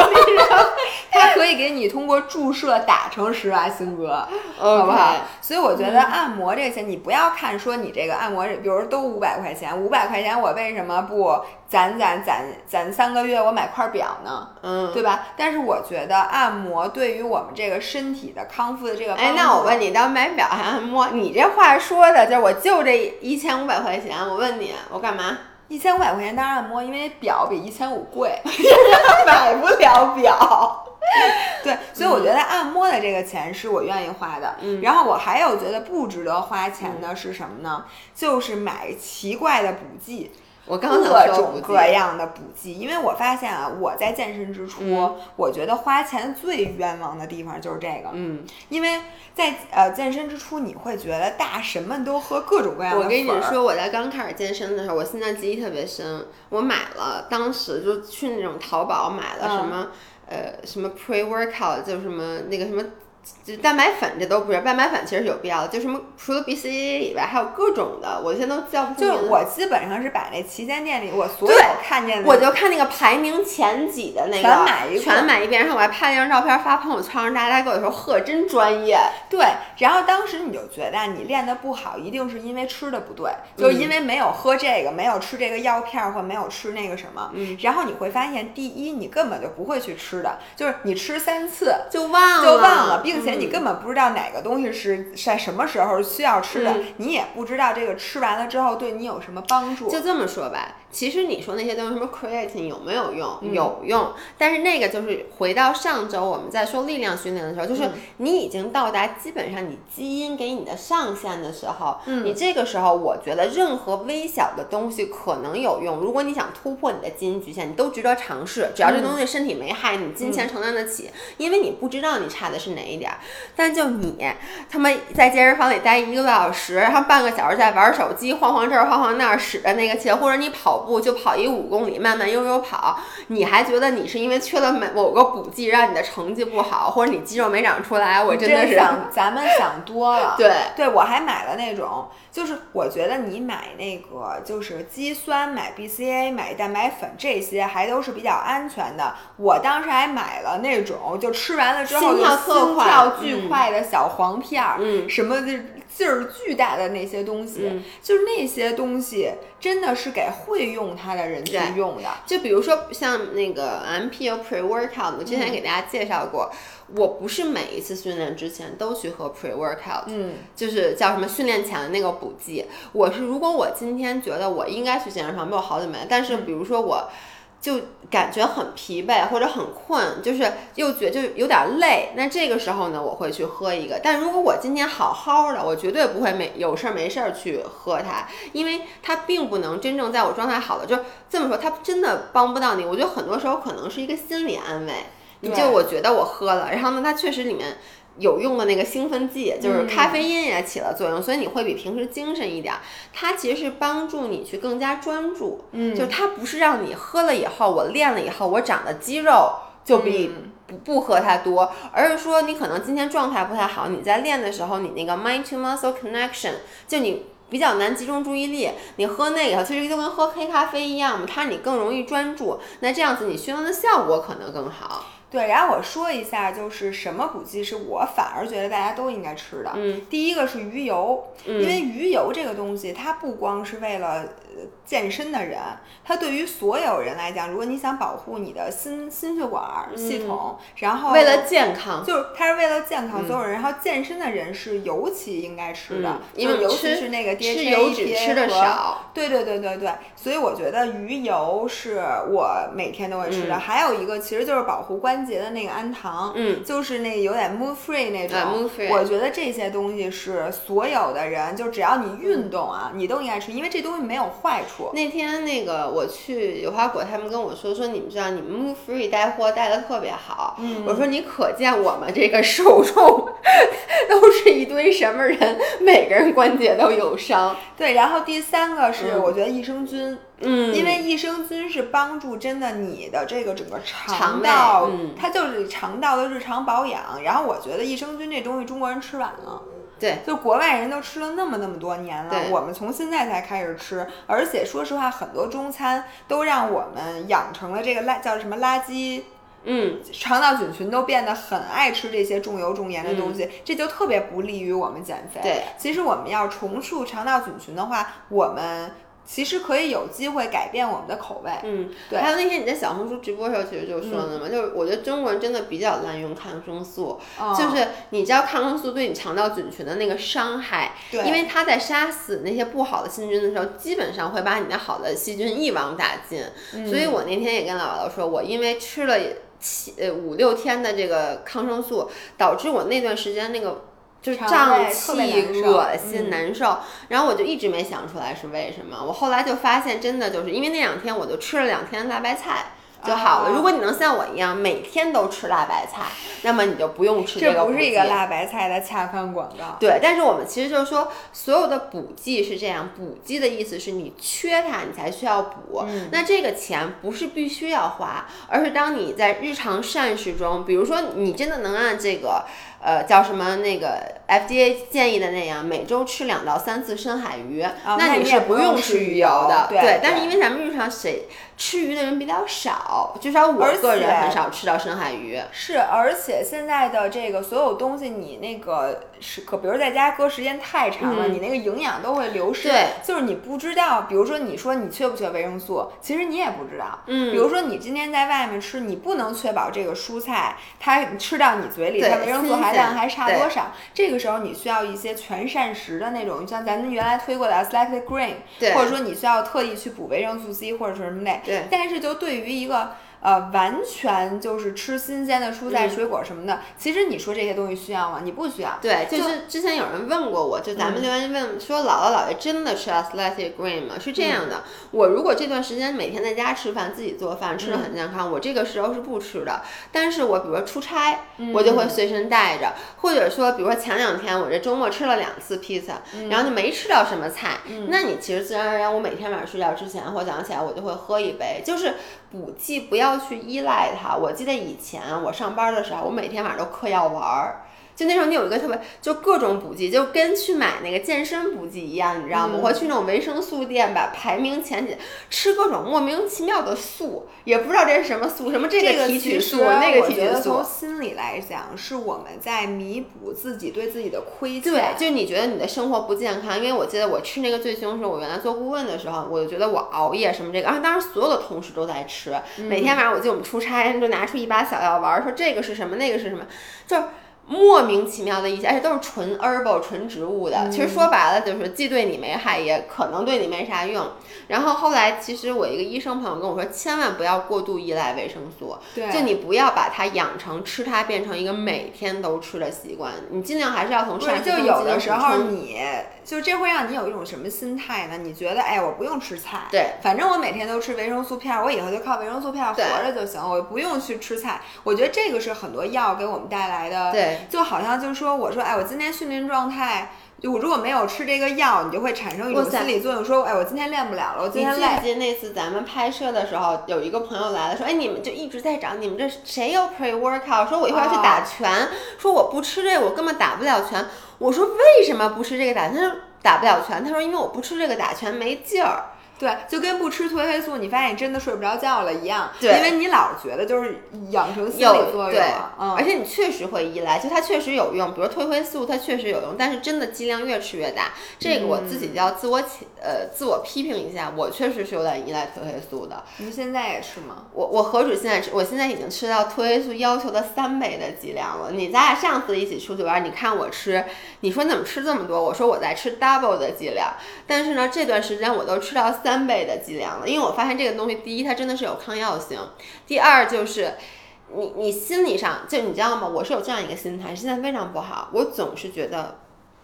(laughs) 他可以给你通过注射打成施瓦辛格，(laughs) 好不好？所以我觉得按摩这些，你不要看说你这个按摩，比如说都五百块钱，五百块钱我为什么不攒攒攒攒三个月我买块表呢？嗯，对吧？但是我觉得按摩对于我们这个身体的康复的这个帮哎，那我问你，当买表还按摩？你这话说的，就是我就这一千五百块钱，我问你，我干嘛？一千五百块钱当然按摩，因为表比一千五贵，(laughs) 买不了表。(laughs) 对，所以我觉得按摩的这个钱是我愿意花的。嗯然后我还有觉得不值得花钱的是什么呢？就是买奇怪的补剂。我刚想各种各样的补剂，因为我发现啊，我在健身之初，嗯我觉得花钱最冤枉的地方就是这个，嗯，因为在呃健身之初，你会觉得大神们都喝各种各样的我跟你说，我在刚开始健身的时候，我现在记忆特别深。我买了，当时就去那种淘宝买了什么，呃，什么 pre workout，就什么那个什么就蛋白粉这都不是，蛋白粉其实是有必要的，就什么除了 BCAA 以外，还有各种的，我现在都叫不出就名字。我基本上是把那旗舰店里我所有看见的，我就看那个排名前几的那个，全买一全买一遍，然后我还拍了一张照片发朋友圈，让大家跟我说呵，真专业。对，然后当时你就觉得你练的不好，一定是因为吃的不对，就是因为没有喝这个，没有吃这个药片儿或没有吃那个什么。嗯然后你会发现，第一，你根本就不会去吃的，就是你吃三次。就忘了，就忘了，并且你嗯根本不知道哪个东西是在什么时候需要吃的，嗯你也不知道这个吃完了之后对你有什么帮助。就这么说吧，其实你说那些东西，什么 creatine 有没有用？嗯有用，但是那个就是回到上周我们在说力量训练的时候，就是嗯你已经到达基本上你基因给你的上限的时候，嗯你这个时候我觉得任何微小的东西可能有用。如果你想突破你的基因局限，你都值得尝试，只要这东西身体没害你，金钱承担得起，因为你不知道你差的是哪一点儿。但就你他妈在健身房里待一个多小时，然后半个小时在玩手机，晃晃这儿晃晃那儿，使着那个劲，或者你跑步就跑一五公里，慢慢悠悠跑，你还觉得你是因为缺了某某个补剂让你的成绩不好，或者你肌肉没长出来，我真真的是想咱们想多了。(laughs) 对。对，我还买了那种，就是我觉得你买那个就是肌酸、买 BCA、买蛋白粉这些还都是比较安全的。我当时还买了那种，就吃完了之后就心跳特心快跳巨嗯快的小黄片儿，嗯什么的劲儿巨大的那些东西，嗯就是那些东西真的是给会用它的人去用的。就比如说像那个 M P U pre workout，我之前给大家介绍过，我不是每一次训练之前都去喝 pre workout，嗯，就是叫什么训练前的那个补剂。我是如果我今天觉得我应该去健身房，没有好久没，但是比如说我。就感觉很疲惫或者很困，就是又觉就有点累，那这个时候呢，我会去喝一个。但如果我今天好好的，我绝对不会没有事儿没事儿去喝它，因为它并不能真正在我状态好了，就这么说，它真的帮不到你。我觉得很多时候可能是一个心理安慰，你就我觉得我喝了，然后呢，它确实里面。有用的那个兴奋剂，就是嗯咖啡因也起了作用，所以你会比平时精神一点儿。它其实是帮助你去更加专注，嗯就是它不是让你喝了以后，我练了以后，我长的肌肉就比嗯不不喝它多，而是说你可能今天状态不太好，你在练的时候，你那个 mind to muscle connection，就你。比较难集中注意力，你喝那个其实就跟喝黑咖啡一样嘛，它让你更容易专注，那这样子你训练的效果可能更好。对，然后我说一下，就是什么补剂是我反而觉得大家都应该吃的。嗯，第一个是鱼油，嗯。因为鱼油这个东西，它不光是为了呃健身的人，他对于所有人来讲，如果你想保护你的心心血管儿系统，然后嗯为了健康，就是他是为了健康所有人，然后健身的人是尤其应该吃的，嗯因为就尤其是那个 DHA 吃油脂 EPA 吃的和少，对对对对对，所以我觉得鱼油是我每天都会吃的。嗯还有一个其实就是保护关节的那个氨糖，嗯就是那个有点 move free 那种。啊，move free 我觉得这些东西是所有的人，就只要你运动啊，你都应该吃，因为这东西没有坏处。那天那个我去有花果，他们跟我说说你们知道你们 Move Free 带货带的特别好，嗯我说你可见我们这个受众 (laughs) 都是一堆什么人，每个人关节都有伤，对，然后第三个是嗯我觉得益生菌。嗯因为益生菌是帮助真的你的这个整个肠道，嗯它就是肠道的日常保养。然后我觉得益生菌这东西中国人吃晚了，对，就国外人都吃了那么那么多年了，我们从现在才开始吃。而且说实话，很多中餐都让我们养成了这个垃叫什么垃圾。嗯肠道菌群都变得很爱吃这些重油重盐的东西，这就特别不利于我们减肥。对，其实我们要重塑肠道菌群的话，我们其实可以有机会改变我们的口味。嗯，对还有那天你在小红书直播的时候，其实就说了嘛，就是我觉得中国人真的比较滥用抗生素，嗯就是你知道抗生素对你肠道菌群的那个伤害，对因为它在杀死那些不好的细菌的时候，基本上会把你的好的细菌一网打尽。嗯所以我那天也跟姥姥说，我因为吃了七呃五六天的这个抗生素，导致我那段时间那个。就胀气、恶心、嗯难受，然后我就一直没想出来是为什么。我后来就发现，真的就是因为那两天我就吃了两天辣白菜，就好了。啊如果你能像我一样每天都吃辣白菜，那么你就不用吃这个这。不是一个辣白菜的恰饭广告。对，但是我们其实就是说，所有的补剂是这样，补剂的意思是你缺它，你才需要补。嗯那这个钱不是必须要花，而是当你在日常膳食中，比如说你真的能按这个。呃，叫什么那个 FDA 建议的那样，每周吃两到三次深海鱼，那你你是不用吃鱼油油的。对对但是因为咱们日常谁吃鱼的人比较少，至少我而个人很少吃到深海鱼。是，而且现在的这个所有东西，你那个是可，比如在家搁时间太长了，嗯你那个营养都会流失。对，就是你不知道，比如说你说你缺不缺维生素，其实你也不知道。嗯比如说你今天在外面吃，你不能确保这个蔬菜它吃到你嘴里，它维生素含量还差多少？这个时候你需要一些全膳食的那种，像咱们原来推过的 Athletic Green，对或者说你需要特意去补维生素 C 或者是什么类。但是就对于一个呃完全就是吃新鲜的蔬菜、嗯。水果什么的，其实你说这些东西需要吗？你不需要。对，就就是之前有人问过我，就咱们嗯。留言问说，姥姥姥爷真的吃 athletic green 吗？是这样的，我如果这段时间每天在家吃饭，自己做饭，吃的很健康，我这个时候是不吃的。但是我比如说出差，我就会随身带着，或者说比如说前两天我这周末吃了两次披萨，然后就没吃到什么菜，那你其实自然而然，我每天晚上睡觉之前或早上起来我就会喝一杯，就是补剂不要去依赖它。我记得以前我上班的时候，我每天晚上都嗑药丸儿。就那时候你有一个特别，就各种补剂，就跟去买那个健身补剂一样，你知道吗？我会去那种维生素店，吧排名前几，吃各种莫名其妙的素，也不知道这是什么素，什么这这个提取素，那个提取素觉得从。心理来讲，是我们在弥补自己对自己的亏欠。对，就你觉得你的生活不健康，因为我记得我吃那个最凶的时候，我原来做顾问的时候，我就觉得我熬夜什么这个，然后当时所有的同事都在吃，每天晚上我记得我们出差就拿出一把小药丸儿，说这个是什么，那个是什么，就是。莫名其妙的一些，而且都是纯 herbal 纯植物的。其实说白了就是既对你没害，也可能对你没啥用。然后后来，其实我一个医生朋友跟我说，千万不要过度依赖维生素，就你不要把它养成吃它变成一个每天都吃的习惯，你尽量还是要从不是，膳食就有的时候你就这会让你有一种什么心态呢？你觉得哎，我不用吃菜，对，反正我每天都吃维生素片儿，我以后就靠维生素片儿活着就行，我不用去吃菜。我觉得这个是很多药给我们带来的，对，就好像就是说，我说哎，我今天训练状态。就我如果没有吃这个药，你就会产生一种心理作用，说，哎，我今天练不了了，我今你记天累不。记得那次咱们拍摄的时候，有一个朋友来了，说：“哎，你们就一直在找，你们这谁有 pre workout？说我一会儿要去打拳，说我不吃这个，我根本打不了拳。我说为什么不吃这个打拳？他说打不了拳。他说因为我不吃这个打拳没劲儿。对，就跟不吃褪黑素，你发现你真的睡不着觉了一样。对因为你老觉得就是养成心理作用对了，嗯，而且你确实会依赖，就它确实有用，比如褪黑素它确实有用，但是真的剂量越吃越大，这个我自己要自我起呃自我批评一下，我确实是有点依赖褪黑素的。你现在也是吗？我我何止现在吃，我现在已经吃到褪黑素要求的三倍的剂量了。你咱俩上次一起出去玩，你看我吃，你说你怎么吃这么多？我说我在吃 double 的剂量，但是呢，这段时间我都吃到三倍的剂量了，因为我发现这个东西，第一它真的是有抗药性，第二就是。你你心理上就你知道吗？我是有这样一个心态，现在非常不好。我总是觉得，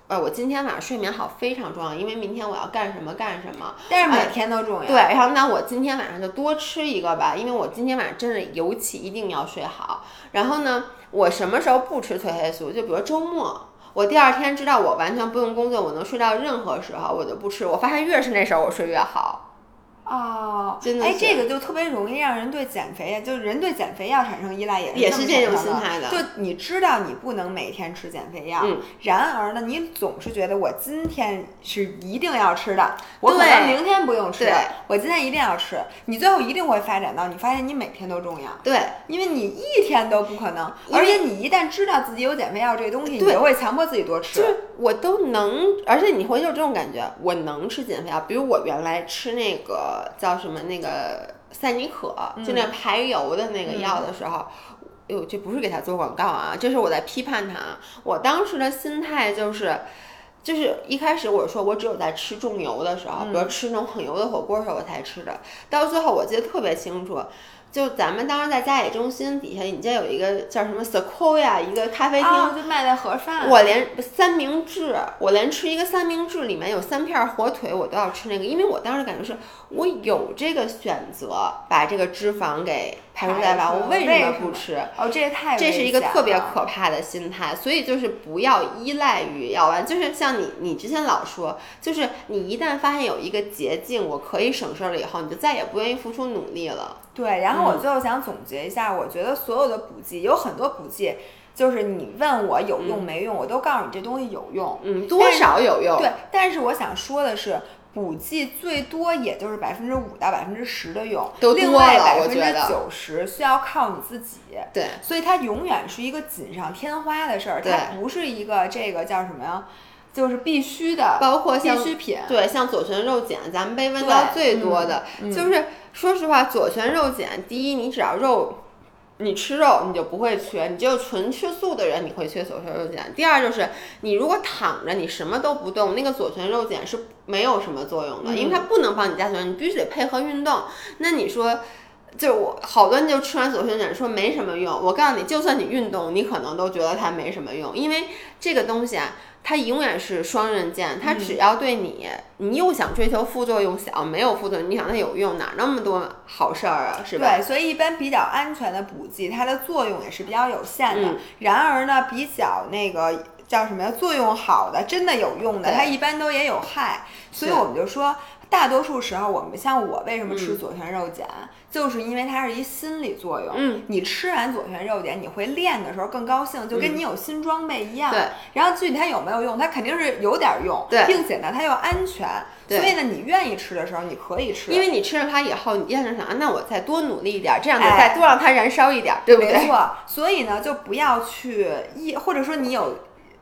呃，我今天晚上睡眠好非常重要，因为明天我要干什么干什么。但是每天都重要。对，然后那我今天晚上就多吃一个吧，因为我今天晚上真的尤其一定要睡好。然后呢，我什么时候不吃褪黑素？就比如周末，我第二天知道我完全不用工作，我能睡到任何时候，我就不吃。我发现越是那时候我睡越好。哦，哎，真的哎这个就特别容易让人对减肥，就是人对减肥药产生依赖，也是也是这种心态的就你知道你不能每天吃减肥药，嗯然而呢，你总是觉得我今天是一定要吃的，我可能明天不用吃，我今天一定要吃。你最后一定会发展到，你发现你每天都重要。对，因为你一天都不可能，而且你一旦知道自己有减肥药这个东西，你就会强迫自己多吃。就是我都能，而且你会有这种感觉，我能吃减肥药。比如我原来吃那个叫什么那个赛尼可，就那排油的那个药的时候。哎呦，这不是给他做广告啊，这是我在批判他。我当时的心态就是，就是一开始我说我只有在吃重油的时候，比如吃那种很油的火锅的时候我才吃的。到最后我记得特别清楚，就咱们当时在家里中心底下，你这有一个叫什么 Sequoia 一个咖啡厅，我，就卖的盒饭。我连三明治，我连吃一个三明治里面有三片火腿，我都要吃那个，因为我当时感觉是我有这个选择，把这个脂肪给排除在外，我为什么不吃？哦，这也太这是一个特别可怕的心态，所以就是不要依赖于药丸，就是像你，你之前老说，就是你一旦发现有一个捷径，我可以省事儿了以后，你就再也不愿意付出努力了。对，然后嗯我最后想总结一下，我觉得所有的补剂有很多补剂，就是你问我有用没用，我都告诉你这东西有用。嗯，多少有用。对，但是我想说的是，补剂最多也就是百分之五到百分之十的用，都另外百分之九十需要靠你自己。对所以它永远是一个锦上添花的事儿，它不是一个这个叫什么呀？就是必须的，包括像必需品。对，像左旋肉碱，咱们被问到最多的、嗯就是，说实话，左旋肉碱，第一，你只要肉，你吃肉你就不会缺，你就纯吃素的人你会缺左旋肉碱。第二就是，你如果躺着你什么都不动，那个左旋肉碱是没有什么作用的，因为它不能帮你加左旋，你必须得配合运动。那你说。就我好多人就吃完左旋碱说没什么用，我告诉你，就算你运动，你可能都觉得它没什么用，因为这个东西啊，它永远是双刃剑，它只要对你，你又想追求副作用小，没有副作用，你想它有用，哪那么多好事儿啊，是吧？对，所以一般比较安全的补剂，它的作用也是比较有限的。嗯然而呢，比较那个叫什么呀，作用好的，真的有用的，它一般都也有害。所以我们就说，大多数时候，我们像我为什么吃嗯左旋肉碱，就是因为它是一心理作用。嗯，你吃完左旋肉碱，你会练的时候更高兴，就跟你有新装备一样。对。然后具体它有没有用，它肯定是有点用，对并且呢，它又安全。对所以呢，你愿意吃的时候，你可以吃。因为你吃了它以后，你第二天想，啊那我再多努力一点，这样就哎再多让它燃烧一点，对不对？没错，所以呢，就不要去一，或者说你有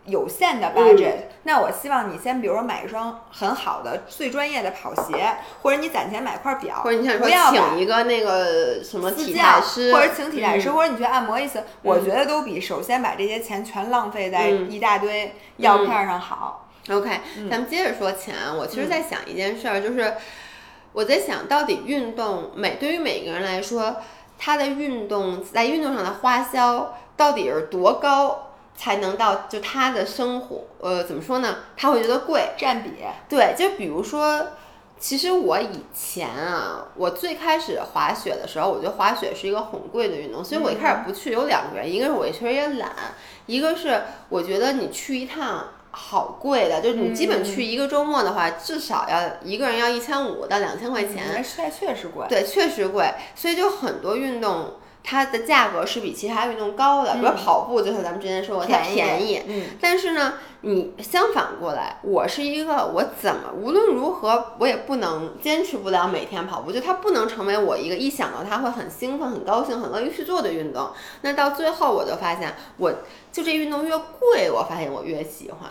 有限的嗯 budget，、那我希望你先比如说买一双很好的、最专业的跑鞋，或者你攒钱买块表，或者你想说请一个那个什么体态师，或者请体态师，嗯或者你去按摩一次，我觉得都比首先把这些钱全浪费在嗯一大堆药片上好。OK，、嗯咱们接着说钱。我其实在想一件事儿，就是我在想到底运动每对于每个人来说，他的运动在运动上的花销到底是多高，才能到就他的生活呃怎么说呢？他会觉得贵。占比，对，就比如说。其实我以前啊，我最开始滑雪的时候，我觉得滑雪是一个很贵的运动，所以我一开始不去有两个原因，一个是我确实也懒，一个是我觉得你去一趟好贵的，就是你基本去一个周末的话，至少要一个人要一千五到两千块钱，那实在确实贵。对，确实贵，所以就很多运动它的价格是比其他运动高的，比如嗯跑步，就像咱们之前说过，它便宜便宜，嗯，但是呢，你相反过来，我是一个我怎么无论如何我也不能坚持不了每天跑步，就它不能成为我一个一想到它会很兴奋、很高兴、很乐意去做的运动。那到最后我就发现，我就这运动越贵，我发现我越喜欢。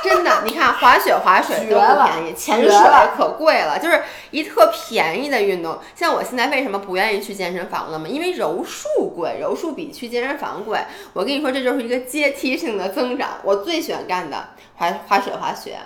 (laughs) 真的，你看滑雪、滑水都不便宜，潜水可贵了，就是一特便宜的运动。像我现在为什么不愿意去健身房了嘛？因为柔术贵，柔术比去健身房贵。我跟你说，这就是一个阶梯性的增长。我最喜欢干的滑滑雪、滑雪、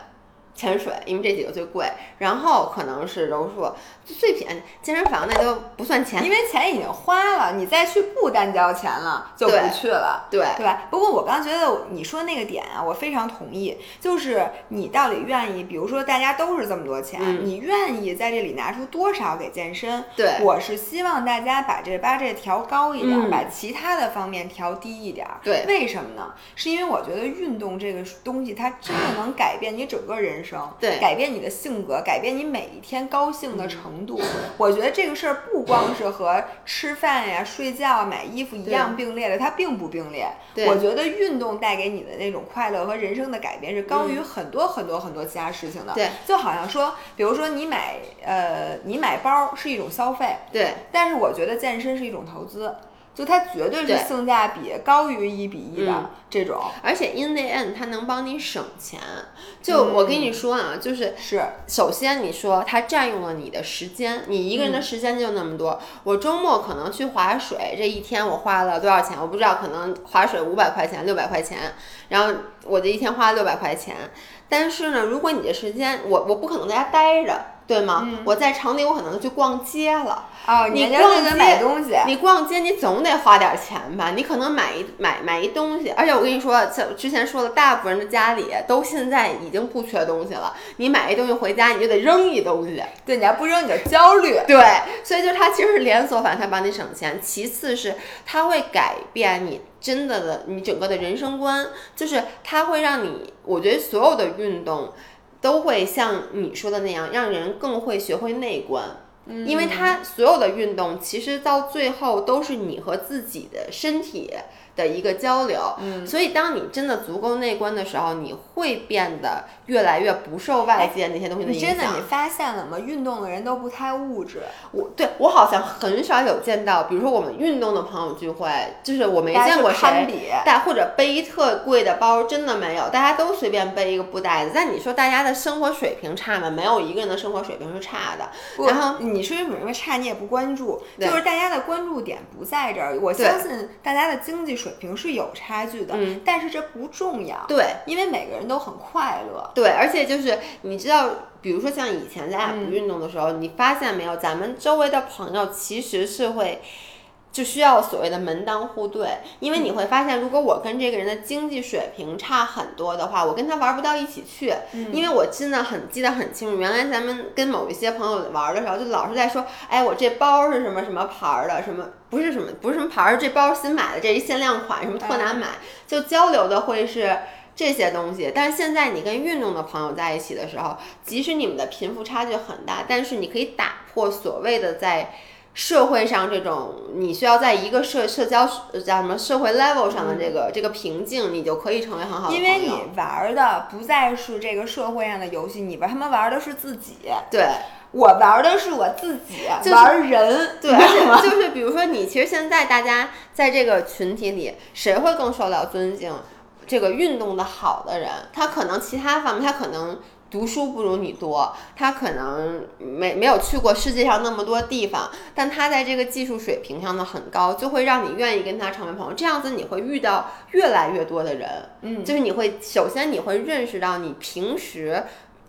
潜水，因为这几个最贵，然后可能是柔术，最便宜。健身房那都不算钱。因为钱已经花了，你再去不单交钱了，就不去了。对对吧？不过我刚觉得你说那个点啊，我非常同意，就是你到底愿意，比如说大家都是这么多钱，嗯你愿意在这里拿出多少给健身？对我是希望大家把这八这调高一点，嗯把其他的方面调低一点。对为什么呢？是因为我觉得运动这个东西，它真的能改变你整个人生，对改变你的性格，改变你每一天高兴的程度。我觉得这个事儿不光是和吃饭呀、睡觉、买衣服一样并列的，它并不并列。对我觉得运动带给你的那种快乐和人生的改变是高于很多很多很多其他事情的。对，就好像说，比如说你买呃，你买包是一种消费，对但是我觉得健身是一种投资。就它绝对是性价比高于一比一的嗯这种，而且 in the end 它能帮你省钱。就我跟你说啊，就是是首先你说它占用了你的时间，你一个人的时间就那么多。我周末可能去划水，这一天我花了多少钱？我不知道，可能划水五百块钱、六百块钱，然后我这一天花了六百块钱。但是呢，如果你的时间，我我不可能在家待着，对吗？嗯我在城里，我可能去逛街了。哦，你逛街买东西，你逛街，你总得花点钱吧？你可能买一买买一东西，而且我跟你说，像之前说的，大部分人的家里都现在已经不缺东西了。你买一东西回家，你就得扔一东西。对，你还不扔你就焦虑。对，所以就是它其实是连锁反，它帮你省钱。其次是它会改变你真的的你整个的人生观，就是它会让你，我觉得所有的运动都会像你说的那样，让人更会学会内观。因为它所有的运动其实到最后都是你和自己的身体的一个交流，嗯所以当你真的足够内观的时候，你会变得越来越不受外界那些东西的影响。你真的，你发现了吗？运动的人都不太物质，我对我好像很少有见到，比如说我们运动的朋友聚会，就是我没见过谁比。带或者背特贵的包，真的没有，大家都随便背一个布袋子。但你说大家的生活水平差吗？没有一个人的生活水平是差的。然后你是因为差，你也不关注，就是大家的关注点不在这儿。我相信大家的经济水平是有差距的，嗯但是这不重要，对因为每个人都很快乐。对，而且就是你知道，比如说像以前咱俩嗯不运动的时候，你发现没有，咱们周围的朋友其实是会。就需要所谓的门当户对，因为你会发现，如果我跟这个人的经济水平差很多的话，我跟他玩不到一起去。因为我真的很记得很清楚，原来咱们跟某一些朋友玩的时候，就老是在说，哎，我这包是什么什么牌儿的，什么不是什么不是什么牌儿，这包新买的，这一限量款，什么特难买，就交流的会是。这些东西，但是现在你跟运动的朋友在一起的时候，即使你们的贫富差距很大，但是你可以打破所谓的在社会上这种你需要在一个社社交呃叫什么社会 level 上的这个、这个瓶颈，你就可以成为很好的。因为你玩的不再是这个社会上的游戏，你玩他们玩的是自己，对我玩的是我自己，就是玩人，对，而且 (laughs) 就是比如说你，其实现在大家在这个群体里，谁会更受到尊敬？这个运动的好的人，他可能其他方面，他可能读书不如你多，他可能没没有去过世界上那么多地方，但他在这个技术水平上呢很高，就会让你愿意跟他成为朋友。这样子你会遇到越来越多的人，嗯，就是你会首先你会认识到你平时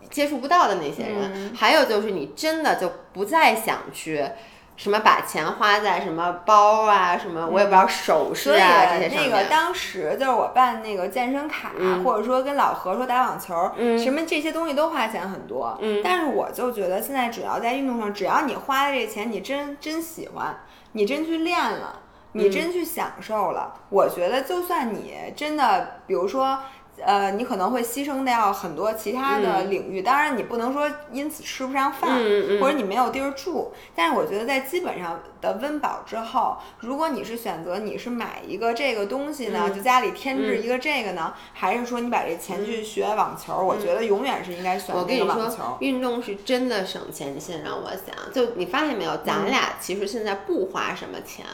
接触不到的那些人，嗯还有就是你真的就不再想去。什么把钱花在什么包啊，什么我也不知道首饰啊、这些上那个。当时就是我办那个健身卡，嗯或者说跟老何说打网球，嗯什么这些东西都花钱很多。嗯但是我就觉得现在只要在运动上，只要你花的这钱你真真喜欢，你真去练了，你嗯真去享受了，我觉得就算你真的，比如说。呃，你可能会牺牲掉很多其他的领域，当然你不能说因此吃不上饭，嗯嗯或者你没有地儿住。但是我觉得在基本上的温饱之后，如果你是选择你是买一个这个东西呢，嗯就家里添置一个这个呢，还是说你把这钱去学网球？我觉得永远是应该选那嗯我跟你说个网球。，运动是真的省钱。你现在让我想，就你发现没有，咱俩其实现在不花什么钱，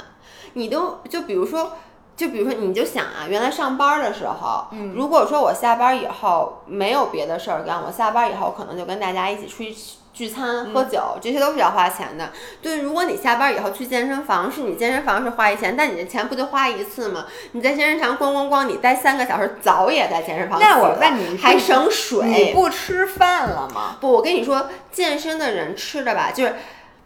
你都就比如说。就比如说，你就想啊，原来上班的时候，嗯如果说我下班以后没有别的事儿干，我下班以后可能就跟大家一起出去聚餐、喝酒，这些都是要花钱的。对，如果你下班以后去健身房，是你健身房是花一钱，但你的钱不就花一次吗？你在健身房咣咣咣，你待三个小时，早也在健身房那我问你还省水？你不吃饭了吗？不，我跟你说，健身的人吃的吧，就是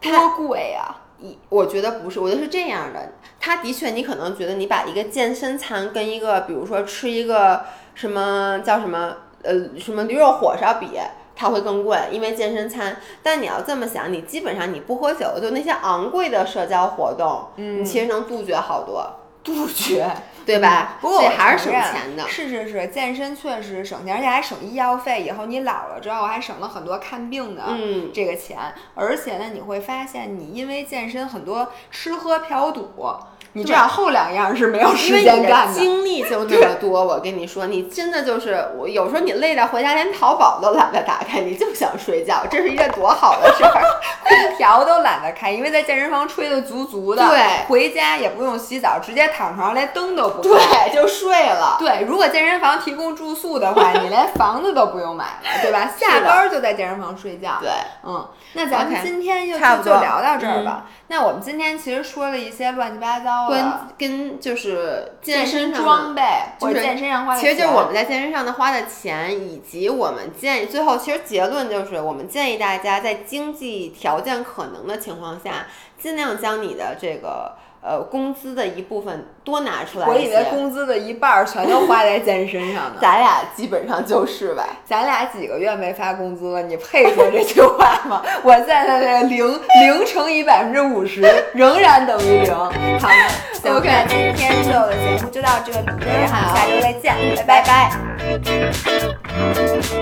多贵呀、一，我觉得不是，我觉得是这样的。他的确，你可能觉得你把一个健身餐跟一个，比如说吃一个什么叫什么呃什么驴肉火烧比，它会更贵，因为健身餐。但你要这么想，你基本上你不喝酒，就那些昂贵的社交活动，嗯你其实能杜绝好多，杜绝，对吧？不过我这还是省钱的。是是是，健身确实省钱，而且还省医药费。以后你老了之后还省了很多看病的嗯这个钱。而且呢，你会发现你因为健身很多吃喝嫖赌，你这样后两样是没有时间干的。精力就那么多，我跟你说，你真的就是我有时候你累到回家连淘宝都懒得打开，你就想睡觉，这是一件多好的事儿。(laughs) 空调都懒得开，因为在健身房吹的足足的。对回家也不用洗澡，直接躺床上连灯都不开。对，就睡了。对，如果健身房提供住宿的话，(laughs) 你连房子都不用买了，对吧？下班儿就在健身房睡觉。对，嗯，那咱们今天就就聊到这儿吧。那我们今天其实说了一些乱七八糟跟。跟就是健身装备或者就是健身上花的其实就是我们在健身上的花的钱，以及我们建议最后其实结论就是，我们建议大家在经济条件可能的情况下，尽量将你的这个呃工资的一部分多拿出来我以。为工资的一半儿全都花在健身上呢。(laughs) 咱俩基本上就是吧。咱俩几个月没发工资了，你配说这句话吗？我现在的这个零零乘以百分之五十仍然等于零。好的，行 OK 今天所有的节目就到这里，然后好下周再见，拜拜拜拜。